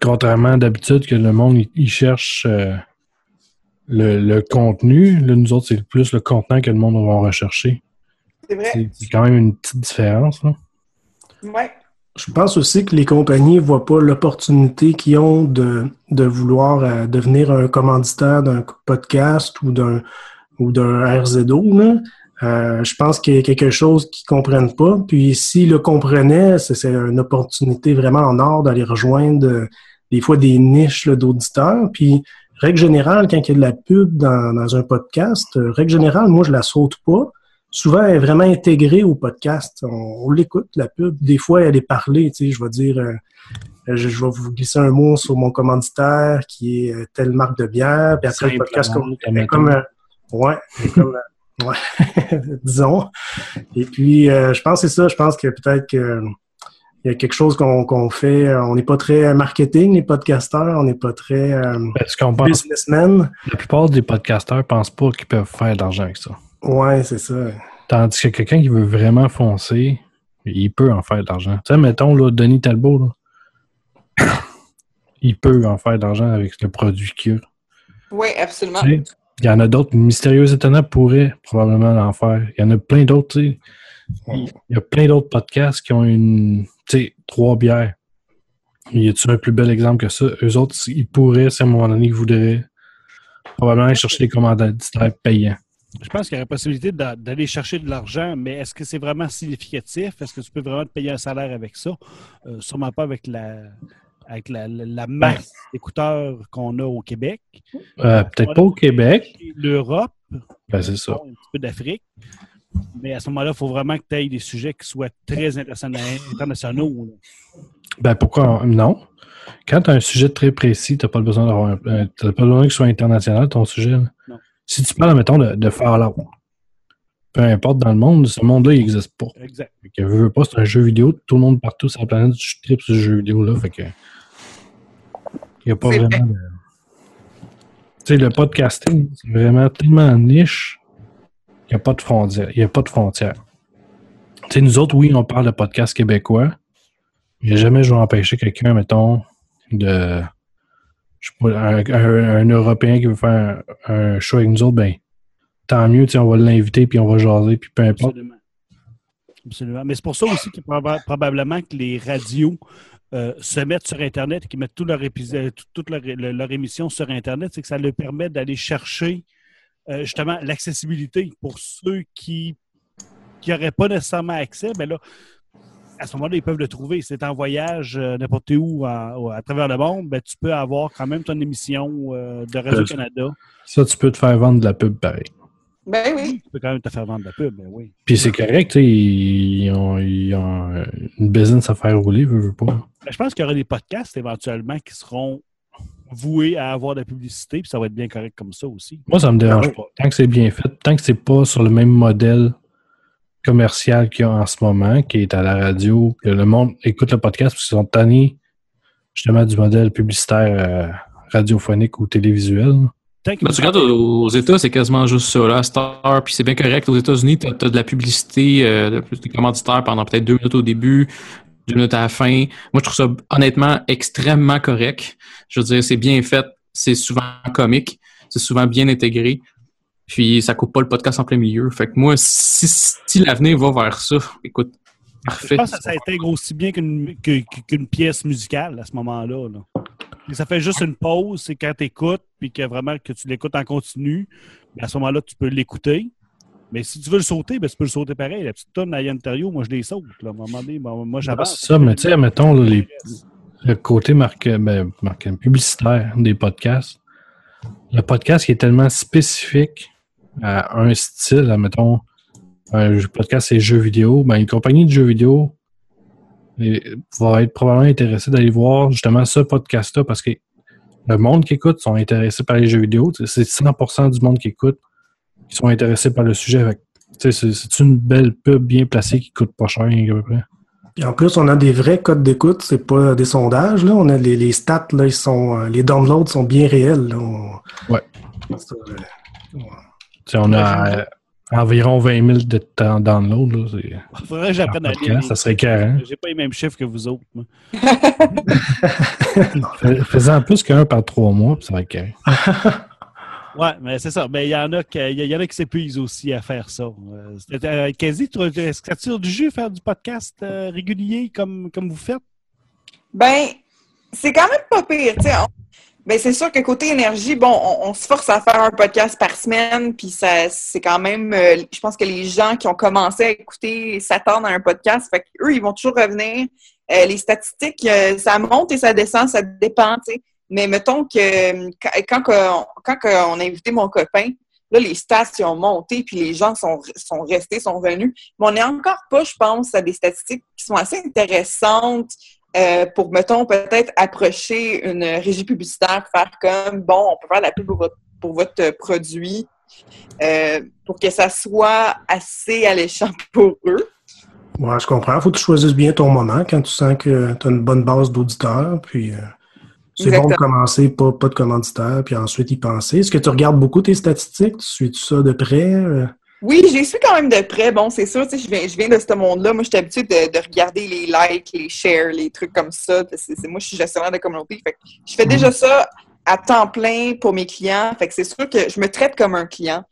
Contrairement d'habitude que le monde il, il cherche euh, le, le contenu, là, nous autres, c'est plus le contenant que le monde va rechercher. C'est vrai. C'est quand même une petite différence. là. Ouais. Je pense aussi que les compagnies ne voient pas l'opportunité qu'ils ont de, de vouloir euh, devenir un commanditaire d'un podcast ou d'un ou d'un RZO. Là. Euh, je pense qu'il y a quelque chose qu'ils ne comprennent pas. Puis s'ils le comprenaient, c'est c'est une opportunité vraiment en or d'aller rejoindre euh, des fois des niches d'auditeurs. Puis règle générale, quand il y a de la pub dans, dans un podcast, règle générale, moi, je la saute pas souvent elle est vraiment intégrée au podcast. On, on l'écoute, la pub. Des fois, elle est parlée. Tu sais, je vais dire, euh, je, je vais vous glisser un mot sur mon commanditaire qui est euh, telle marque de bière. Puis après, le podcast comme, euh, ouais, comme, euh, ouais, disons. Et puis, euh, je pense que c'est ça. Je pense que peut-être que il y a quelque chose qu'on fait. On n'est pas très marketing, les podcasteurs. On n'est pas très euh, Parce qu'on pense, businessmen. la plupart des podcasteurs pensent pas qu'ils peuvent faire de l'argent avec ça. Ouais, c'est ça. Tandis que quelqu'un qui veut vraiment foncer, il peut en faire de l'argent. Tu sais, mettons, là, Denis Talbot, là, il peut en faire de l'argent avec le produit qu'il a. Oui, absolument. Tu sais, Il y en a d'autres. Mystérieux Étonnant pourrait probablement en faire. Il y en a plein d'autres, tu sais. Il il y a plein d'autres podcasts qui ont une, tu sais, trois bières. Y a-tu un plus bel exemple que ça? Eux autres, ils pourraient, si à un moment donné, ils voudraient, probablement aller chercher des commanditaires payants. Je pense qu'il y a la possibilité d'a- d'aller chercher de l'argent, mais est-ce que c'est vraiment significatif? Est-ce que tu peux vraiment te payer un salaire avec ça? Euh, sûrement pas avec la, avec la, la- la masse d'écouteurs qu'on a au Québec. Euh, Peut-être pas au Québec. L'Europe, Ben, c'est ça. un petit peu d'Afrique. Mais à ce moment-là, il faut vraiment que tu aies des sujets qui soient très interna- internationaux. Ben, pourquoi non? Quand tu as un sujet très précis, tu n'as pas besoin d'avoir un- pas besoin qu'il soit international, ton sujet. Non. Si tu parles, mettons, de, de Fallout, peu importe dans le monde, ce monde-là, il n'existe pas. Exact. Fait que, veux, veux pas, c'est un jeu vidéo. Tout le monde partout sur la planète tripe ce jeu vidéo-là. Fait que. Il n'y a pas vraiment de. Tu sais, le podcasting, c'est vraiment tellement niche qu'il n'y a pas de frontières. Il n'y a pas de frontières. Tu sais, nous autres, oui, on parle de podcast québécois. Mais jamais je vais empêcher quelqu'un, mettons, de. Un, Européen qui veut faire un, un show avec nous autres, ben, tant mieux, on va l'inviter, puis on va jaser, puis peu importe. Absolument. Absolument. Mais c'est pour ça aussi que proba- probablement que les radios euh, se mettent sur Internet et qu'ils mettent tout leur épisode, tout- toute leur, le- leur émission sur Internet, c'est que ça leur permet d'aller chercher euh, justement l'accessibilité pour ceux qui n'auraient pas nécessairement accès. Mais là, à ce moment-là, ils peuvent le trouver. Si tu en voyage euh, n'importe où à travers le monde, ben, tu peux avoir quand même ton émission euh, de Radio-Canada. Ça, tu peux te faire vendre de la pub pareil. Ben oui. Tu peux quand même te faire vendre de la pub, ben oui. Puis c'est correct, tu sais, ils ont, ils ont euh, une business à faire rouler, veux, veux pas. Ben, je pense qu'il y aura des podcasts éventuellement qui seront voués à avoir de la publicité, puis ça va être bien correct comme ça aussi. Moi, ça me dérange Ah oui. pas. Tant que c'est bien fait, tant que c'est pas sur le même modèle commercial qu'il y a en ce moment, qui est à la radio, que le monde écoute le podcast parce qu'ils sont tannés justement du modèle publicitaire euh, radiophonique ou télévisuel. Ben, tu regardes aux États, c'est quasiment juste ça, là, heure, puis c'est bien correct. Aux États-Unis, tu as, de la publicité, euh, de- des commanditaires pendant peut-être deux minutes au début, deux minutes à la fin. Moi, je trouve ça honnêtement extrêmement correct. Je veux dire, c'est bien fait, c'est souvent comique, c'est souvent bien intégré, puis ça coupe pas le podcast en plein milieu. Fait que moi, si, si l'avenir va vers ça, écoute, Je parfait. pense que ça intègre aussi bien qu'une pièce musicale à ce moment-là. là. Ça fait juste une pause, c'est quand tu écoutes, puis que vraiment que tu l'écoutes en continu, ben, à ce moment-là, tu peux l'écouter. Mais si tu veux le sauter, ben, tu peux le sauter pareil. La petite tonne à Yann moi, je les saute. Là. À un moment donné, ben, moi, j'avance. c'est ça, mais tu sais, mettons, les- le côté marque, ben, marque- publicitaire des podcasts. Le podcast qui est tellement spécifique à un style, mettons, un podcast c'est jeux vidéo, ben, une compagnie de jeux vidéo va être probablement intéressée d'aller voir justement ce podcast-là parce que le monde qui écoute sont intéressés par les jeux vidéo. C'est 100% du monde qui écoute qui sont intéressés par le sujet. C'est une belle pub bien placée qui coûte pas cher à peu près. Puis en plus, on a des vrais codes d'écoute, c'est pas des sondages. Là. On a les, les stats, là, ils sont, euh, les downloads sont bien réels. là. On- Ouais. Ça, euh, Tu on a euh, environ 20 000 de temps download. Là, c'est- Il faudrait que j'apprenne à lire. ça serait carré. J'ai pas les mêmes chiffres que vous autres. Faisant plus qu'un par trois mois, puis ça va être carré. Ouais, mais c'est ça. Mais il y en a qui, il y en a qui s'épuisent aussi à faire ça. Euh, euh, Quasi, tu- est-ce que tu as du jus faire du podcast euh, régulier comme, comme vous faites? Ben, c'est quand même pas pire. On- Ben, c'est sûr que côté énergie, bon, on, on se force à faire un podcast par semaine, puis ça, c'est quand même, euh, je pense que les gens qui ont commencé à écouter s'attendent à un podcast, fait qu'eux, ils vont toujours revenir. Euh, les statistiques, euh, ça monte et ça descend, ça dépend. Mais mettons que quand, quand, quand on a invité mon copain, là, les stats ils ont monté, puis les gens sont, sont restés, sont venus. Mais on n'est encore pas, je pense, à des statistiques qui sont assez intéressantes euh, pour, mettons, peut-être approcher une régie publicitaire, faire comme, bon, on peut faire de la pub pour votre, pour votre produit, euh, pour que ça soit assez alléchant pour eux. Ouais, je comprends. Faut que tu choisisses bien ton moment quand tu sens que tu as une bonne base d'auditeurs. Puis euh, c'est bon de commencer, pas, pas de commanditaire, puis ensuite y penser. Est-ce que tu regardes beaucoup tes statistiques? Tu suis ça de près? Oui, j'ai su quand même de près. Bon, c'est sûr, tu sais, je viens, je viens de ce monde-là. Moi, je suis habituée de, de regarder les likes, les shares, les trucs comme ça. C'est- c'est- moi, je suis gestionnaire de communauté. Fait que je fais déjà ça à temps plein pour mes clients. Fait que c'est sûr que je me traite comme un client.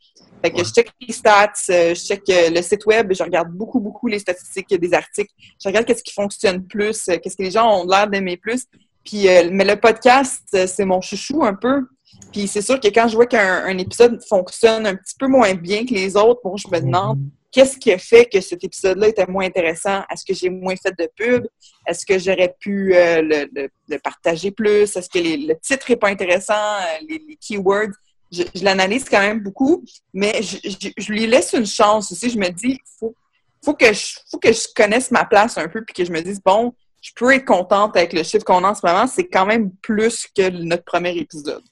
Fait que je check les stats, euh, je check euh, le site web, je regarde beaucoup, beaucoup les statistiques des articles. Je regarde qu'est-ce qui fonctionne plus, euh, qu'est-ce que les gens ont l'air d'aimer plus. Puis, mais le podcast, c'est mon chouchou un peu. Puis c'est sûr que quand je vois qu'un un épisode fonctionne un petit peu moins bien que les autres, bon, je me demande qu'est-ce qui a fait que cet épisode-là était moins intéressant? Est-ce que j'ai moins fait de pub? Est-ce que j'aurais pu euh, le, le- le partager plus? Est-ce que les- le titre n'est pas intéressant? Euh, Les, les keywords? Je, je l'analyse quand même beaucoup, mais je, je- je lui laisse une chance aussi. Je me dis, faut, faut que je, faut que je connaisse ma place un peu, puis que je me dise, bon, je peux être contente avec le chiffre qu'on a en ce moment. C'est quand même plus que notre premier épisode.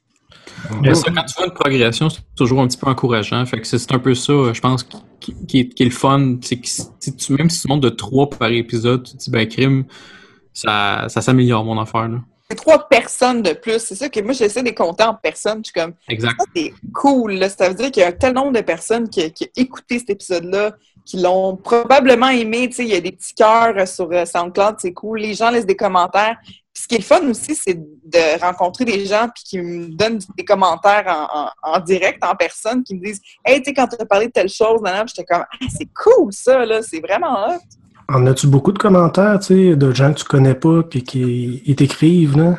Mais ça, quand tu vois une progression, c'est toujours un petit peu encourageant. Fait que c'est un peu ça, je pense, qui, qui est, qui est le fun. C'est que si tu, même si tu montes de 3 par épisode, tu te dis, ben, crime, ça, ça s'améliore mon affaire. Là. C'est trois personnes de plus. C'est ça que moi, j'essaie de les compter en personnes. Je suis comme, Exact. ça, c'est cool. Là. Ça veut dire qu'il y a un tel nombre de personnes qui, qui ont écouté cet épisode-là, qui l'ont probablement aimé. Tu sais, il y a des petits cœurs euh, sur euh, SoundCloud, c'est cool. Les gens laissent des commentaires. Puis ce qui est le fun aussi, c'est de rencontrer des gens puis qui me donnent des commentaires en, en- en direct, en personne, qui me disent Hey, tu sais, quand tu as parlé de telle chose, Puis j'étais comme Ah, c'est cool ça, là, c'est vraiment hot. En as-tu beaucoup de commentaires, tu sais, de gens que tu connais pas qui, qui t'écrivent, là?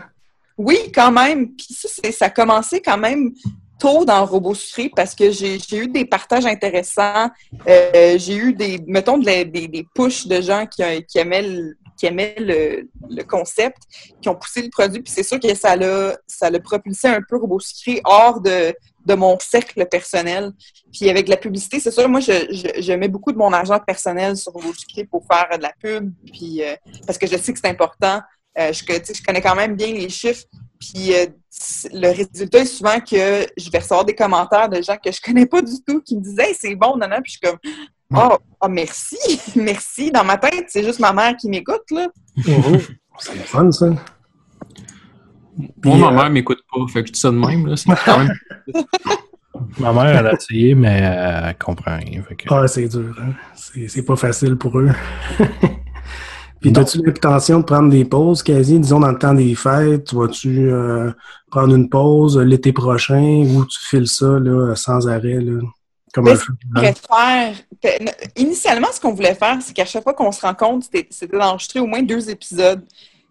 Oui, quand même. Puis ça, ça a commencé quand même tôt dans Robot parce que j'ai eu des partages intéressants. Euh, j'ai eu des, mettons, de la- des, des pushs de gens qui, qui aimaient, le, qui aimaient le, le concept, qui ont poussé le produit. Puis c'est sûr que ça l'a ça l'a propulsé un peu Robot hors de, de mon cercle personnel. Puis avec la publicité, c'est sûr, moi, je, je, je mets beaucoup de mon argent personnel sur Robot pour faire de la pub. Puis, euh, parce que je sais que c'est important. Euh, je, je connais quand même bien les chiffres. Puis euh, le résultat est souvent que je vais recevoir des commentaires de gens que je connais pas du tout qui me disent Hey, c'est bon, non, non. Puis je suis comme Oh, oh, merci, merci. Dans ma tête, c'est juste ma mère qui m'écoute, là. C'est le fun, ça. Moi, ma euh, mère m'écoute pas, fait que je dis ça de même. Là, c'est quand même... Ma mère, elle a essayé, mais euh, elle comprend rien. fait que- Ah, c'est dur, hein? C'est c'est pas facile pour eux. Puis, as-tu l'intention de prendre des pauses, quasi, disons, dans le temps des fêtes? Tu vas-tu euh, prendre une pause l'été prochain ou tu files ça, là, sans arrêt, là? Comme un que- Initialement, ce qu'on voulait faire, c'est qu'à chaque fois qu'on se rencontre, c'était c'était d'enregistrer au moins deux épisodes.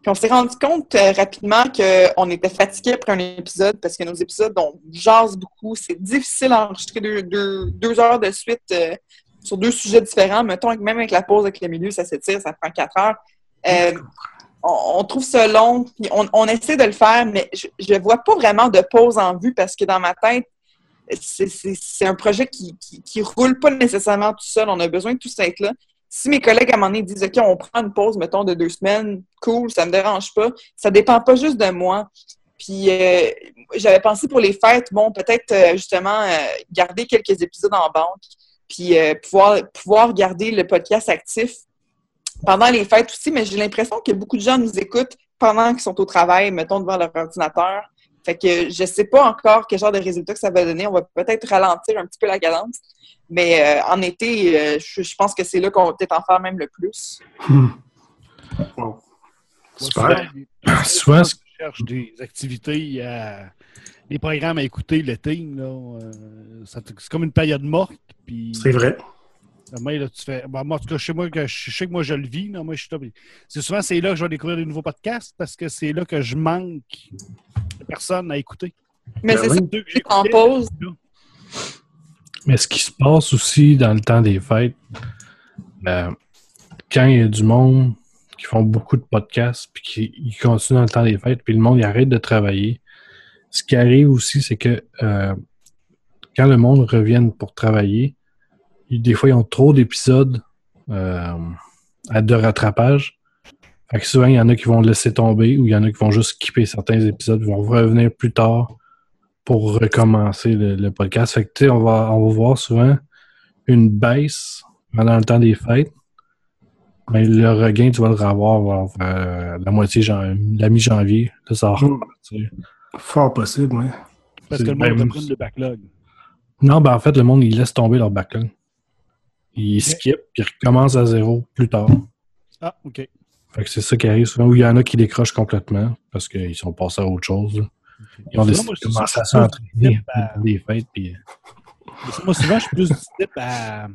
Puis on s'est rendu compte euh, rapidement qu'on était fatigué après un épisode parce que nos épisodes, on jase beaucoup. C'est difficile d'enregistrer deux, deux, deux heures de suite euh, sur deux sujets différents. Mettons, que même avec la pause avec le milieu, ça s'étire, ça prend quatre heures. Euh, on, on trouve ça long, puis on, on essaie de le faire, mais je ne vois pas vraiment de pause en vue parce que dans ma tête, c'est- un projet qui, qui roule pas nécessairement tout seul. On a besoin de tout ça être là. Si mes collègues à un moment donné disent OK, on prend une pause, mettons, de deux semaines, cool, ça me dérange pas. Ça dépend pas juste de moi. Puis euh, j'avais pensé pour les fêtes, bon, peut-être euh, justement euh, garder quelques épisodes en banque, puis euh, pouvoir, pouvoir garder le podcast actif pendant les fêtes aussi, mais j'ai l'impression que beaucoup de gens nous écoutent pendant qu'ils sont au travail, mettons, devant leur ordinateur. Fait que je sais pas encore quel genre de résultat que ça va donner. On va peut-être ralentir un petit peu la cadence. Mais euh, en été, euh, je, je pense que c'est là qu'on va peut-être en faire même le plus. Hmm. Super. Souvent, Souvent, je cherche des activités, à- des programmes à écouter l'été. là, euh, C'est comme une période morte. puis- C'est vrai. Moi, là, tu fais... bon, moi, en tout cas, chez moi, que je je sais que moi, je le vis. moi, je suis top. C'est souvent, c'est là que je vais découvrir des nouveaux podcasts parce que c'est là que je manque de personnes à écouter. Mais Ben c'est oui. ça, Ceux que en pause. Mais ce qui se passe aussi dans le temps des fêtes, euh, quand il y a du monde qui font beaucoup de podcasts, puis qui ils continuent dans le temps des fêtes, puis le monde il arrête de travailler, ce qui arrive aussi, c'est que euh, quand le monde revient pour travailler, des fois, ils ont trop d'épisodes euh, à- de rattrapage. Fait que souvent, il y en a qui vont laisser tomber ou il y en a qui vont juste skipper certains épisodes, vont revenir plus tard pour recommencer le, le podcast. Fait que, tu sais, on va, on va voir souvent une baisse pendant le temps des fêtes. Mais le regain, tu vas le revoir vers euh, la moitié, la mi-janvier. Là, ça va Mm. repartir. Fort possible, oui. parce que le monde prendre le backlog. Non, ben en fait, le monde, il laisse tomber leur backlog. il skip, puis il recommence à zéro plus tard. Ah, OK. Fait que c'est ça qui arrive souvent, où il y en a qui décrochent complètement parce qu'ils sont passés à autre chose. là. Ils ont décidé de commencer à s'entraîner pour des fêtes. Puis... Moi, souvent, je suis plus du type à,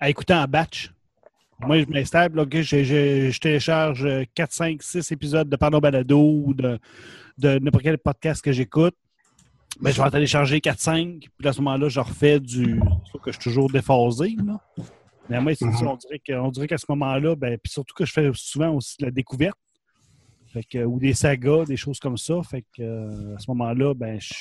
à écouter en batch. Moi, je m'installe, je, je- je télécharge 4, 5, 6 épisodes de Pardon Balado ou de, de n'importe quel podcast que j'écoute. Ben, je vais en télécharger 4, 5, puis à ce moment-là, je refais du. Sauf que je suis toujours déphasé. Là. Mais moi, ça, on dirait qu'à ce moment-là, ben, puis surtout que je fais souvent aussi de la découverte. Fait que, ou des sagas, des choses comme ça. Fait que euh, à ce moment-là, ben, je,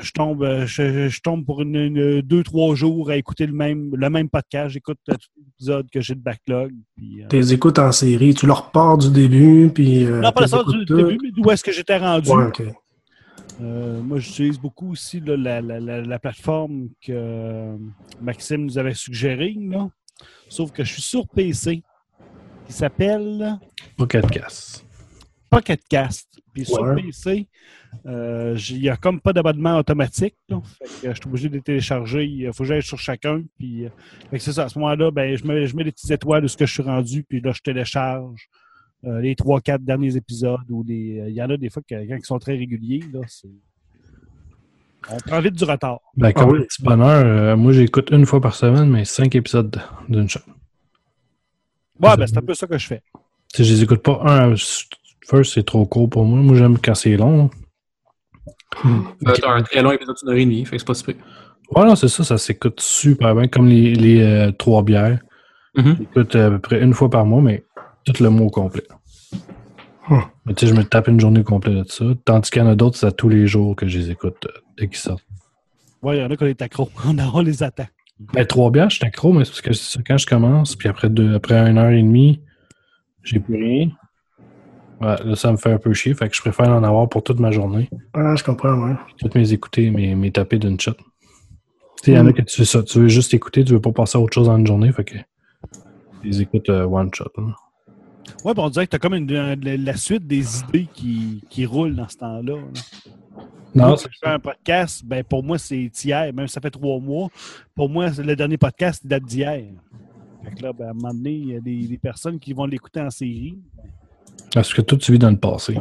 je tombe, euh, je, je tombe pour une, une- deux, trois jours à écouter le même, le même podcast. J'écoute euh, tous les épisodes que j'ai de backlog. Puis, euh, Tes écoutes en série, tu leur repars du début, puis... euh, non, pas t'es ça du début, mais d'où est-ce que j'étais rendu? Ouais. Euh, moi, j'utilise beaucoup aussi là, la, la- la- la plateforme que Maxime nous avait suggérée. là. Sauf que je suis sur PC. qui s'appelle Pocket Cast. Pocket Cast. Puis sur. PC, euh, il n'y a comme pas d'abonnement automatique. là. Fait que je suis obligé de les télécharger. Il faut que j'aille sur chacun. Puis, euh, c'est ça. À ce moment-là, ben, je, mets, je mets des petites étoiles de ce que je suis rendu. Puis là, je télécharge euh, les trois, quatre derniers épisodes. ou des- euh, Il y en a des fois que, quand ils sont très réguliers. Là, c'est- on prend vite du retard. Ben, comme Ah oui. petit bonheur, euh, moi j'écoute une fois par semaine, mais cinq épisodes d'une shot. Ouais, ben, c'est un peu ça que je fais. Sais, je les écoute pas un. First, c'est trop court pour moi. Moi, j'aime quand c'est long. T'as un très long épisode d'une heure et demie, fait que c'est pas super. Ouais, non, c'est ça, ça s'écoute super bien, comme les, les euh, trois bières. Mhm. J'écoute euh, à peu près une fois par mois, mais tout le mois au complet. Mais tu sais, je me tape une journée complète de ça. Tandis qu'il y en a d'autres, c'est à tous les jours que je les écoute euh, dès qu'ils sortent. Ouais, il y en a qu'on est accro. On, on les attend. Ben, trois bières, je suis accro, mais c'est parce que c'est ça, quand je commence, puis après, deux, après une heure et demie, j'ai plus rien. Ouais, là, ça me fait un peu chier, fait que je préfère en avoir pour toute ma journée. Ah, je comprends, ouais. Toutes mes écouter, mes, mes tapés d'une. Tu sais, il y en a que tu fais ça, tu veux juste écouter, tu veux pas passer à autre chose dans une journée, fait que tu les écoutes euh, one shot. Ouais, ben, on dirait que t'as comme une, la, la suite des idées qui, qui roulent dans ce temps-là. là. Non, quand je fais un podcast, ben, pour moi, c'est hier, même si ça fait trois mois. Pour moi, le dernier podcast il date d'hier. Fait que là, ben, à un moment donné, il y a des, des personnes qui vont l'écouter en série. Parce que toi, tu vis dans le passé.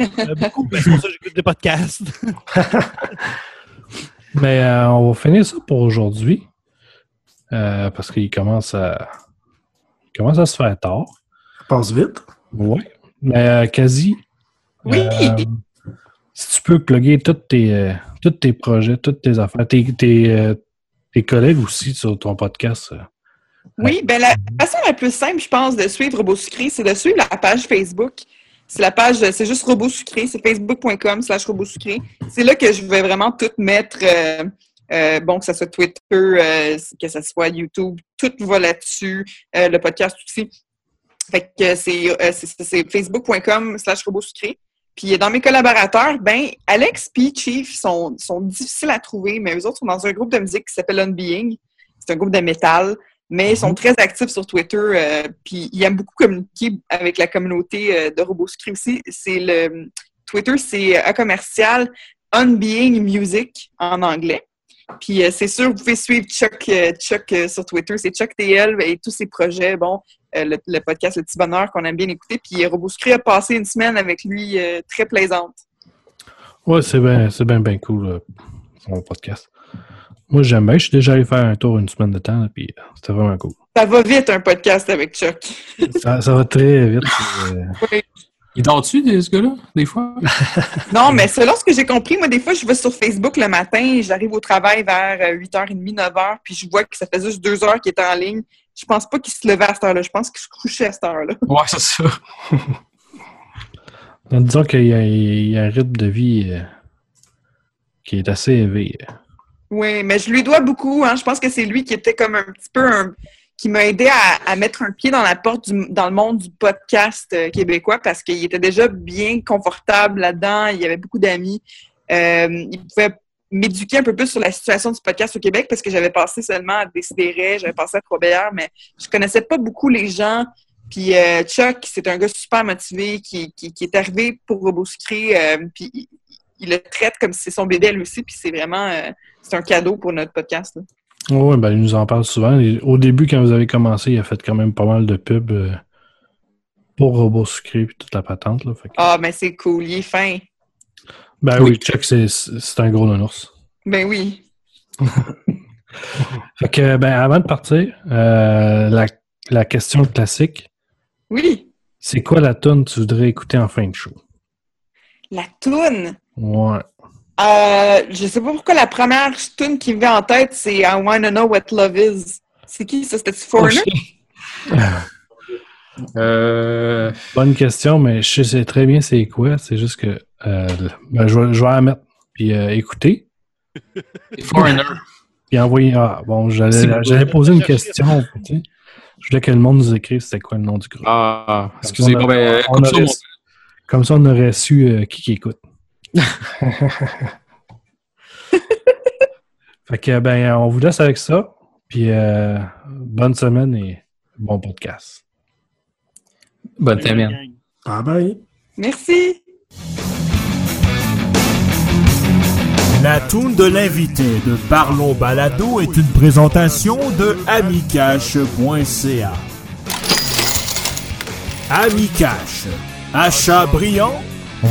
Euh, beaucoup, ben, c'est pour ça que j'écoute des podcasts. Mais euh, on va finir ça pour aujourd'hui. Euh, parce qu'il commence à. il commence à se faire tard. Ça passe vite. Ouais. Mais euh, quasi. Oui. euh, si tu peux plugger tous tes, euh, tous tes projets, toutes tes affaires, tes, tes, euh, tes collègues aussi sur ton podcast. Oui, ben la façon la plus simple, je pense, de suivre Robot Sucré, c'est de suivre la page Facebook. C'est la page, c'est juste Robot Sucré, c'est facebook.com slash Robot Sucré. C'est là que je vais vraiment tout mettre, euh, euh, bon, que ce soit Twitter, euh, que ce soit YouTube, tout va là-dessus, le podcast aussi. Fait que c'est facebook.com slash Robot Sucré. Puis dans mes collaborateurs, ben Alex et Chief sont, sont difficiles à trouver, mais eux autres sont dans un groupe de musique qui s'appelle Unbeing. C'est un groupe de métal mais ils sont très actifs sur Twitter. euh, puis ils aiment beaucoup communiquer avec la communauté euh, de robots sucrés aussi. C'est le Twitter, c'est un commercial Unbeing Music en anglais. Puis euh, c'est sûr, vous pouvez suivre Chuck, Chuck sur Twitter. C'est Chuck TL et tous ses projets. Bon, le, le podcast Le Petit Bonheur qu'on aime bien écouter. Puis Robot Sucré a passé une semaine avec lui très plaisante. Ouais, c'est bien c'est bien, bien cool, son podcast. Moi, j'aime bien. Je suis déjà allé faire un tour une semaine de temps, puis euh, c'était vraiment cool. Ça va vite un podcast avec Chuck. Ça, ça va très vite. euh, Il dort-tu, des- ce gars-là, des fois? Non, mais selon ce que j'ai compris, moi, des fois, je vais sur Facebook le matin, j'arrive au travail vers euh, 8h30, 9h, puis je vois que ça fait juste deux heures qu'il est en ligne. Je pense pas qu'il se levait à cette heure-là. Je pense qu'il se couchait à cette heure-là. Ouais, c'est ça. Donc, disons qu'il y, a- il y a un rythme de vie euh, qui est assez élevé. Oui, mais je lui dois beaucoup. Hein. Je pense que c'est lui qui était comme un petit peu un- qui m'a aidé à, mettre un pied dans la porte du- dans le monde du podcast euh, québécois parce qu'il était déjà bien confortable là-dedans. Il y avait beaucoup d'amis. Euh, il pouvait m'éduquer un peu plus sur la situation du podcast au Québec parce que j'avais passé seulement à Décideret, j'avais passé à Trois-Bières, mais je connaissais pas beaucoup les gens. Puis euh, Chuck, c'est un gars super motivé qui, est arrivé pour Robot Sucré, euh, il, le traite comme si c'est son bébé lui aussi, puis c'est vraiment euh, c'est un cadeau pour notre podcast. là. Oui, ben, il nous en parle souvent. Et au début, quand vous avez commencé, il a fait quand même pas mal de pubs euh, pour Robot Sucré et toute la patente. Là, Fait que- Ah, mais c'est cool, il est fin. Ben oui, check, c'est c'est un gros nounours. Ben oui. Fait que, ben, avant de partir, euh, la, la question classique, Oui. c'est quoi la tune que tu voudrais écouter en fin de show? La toune? Ouais. Euh, je sais pas pourquoi la première tune qui me vient en tête, c'est I Wanna Know What Love Is. C'est qui ça? C'était-tu Foreigner? Euh, Bonne question, mais je sais très bien c'est quoi. C'est juste que euh, ben, je, vais, je vais la mettre. Puis euh, écouter. Foreigner. Puis envoyer. Ah, bon, j'allais poser une question. tu sais. Je voulais que le monde nous écrive c'était quoi le nom du groupe. Ah, excusez. On a- Bon, ben, comme ça, on- su- Comme ça, on aurait su euh, qui qui écoute. fait que, ben, on vous laisse avec ça. Puis, euh, bonne semaine et bon podcast. Bonne semaine. Bye bye. Merci. La toune de l'invité de Parlons Balado est une présentation de amicache.ca. Amicache. Achat brillant,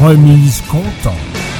remise content.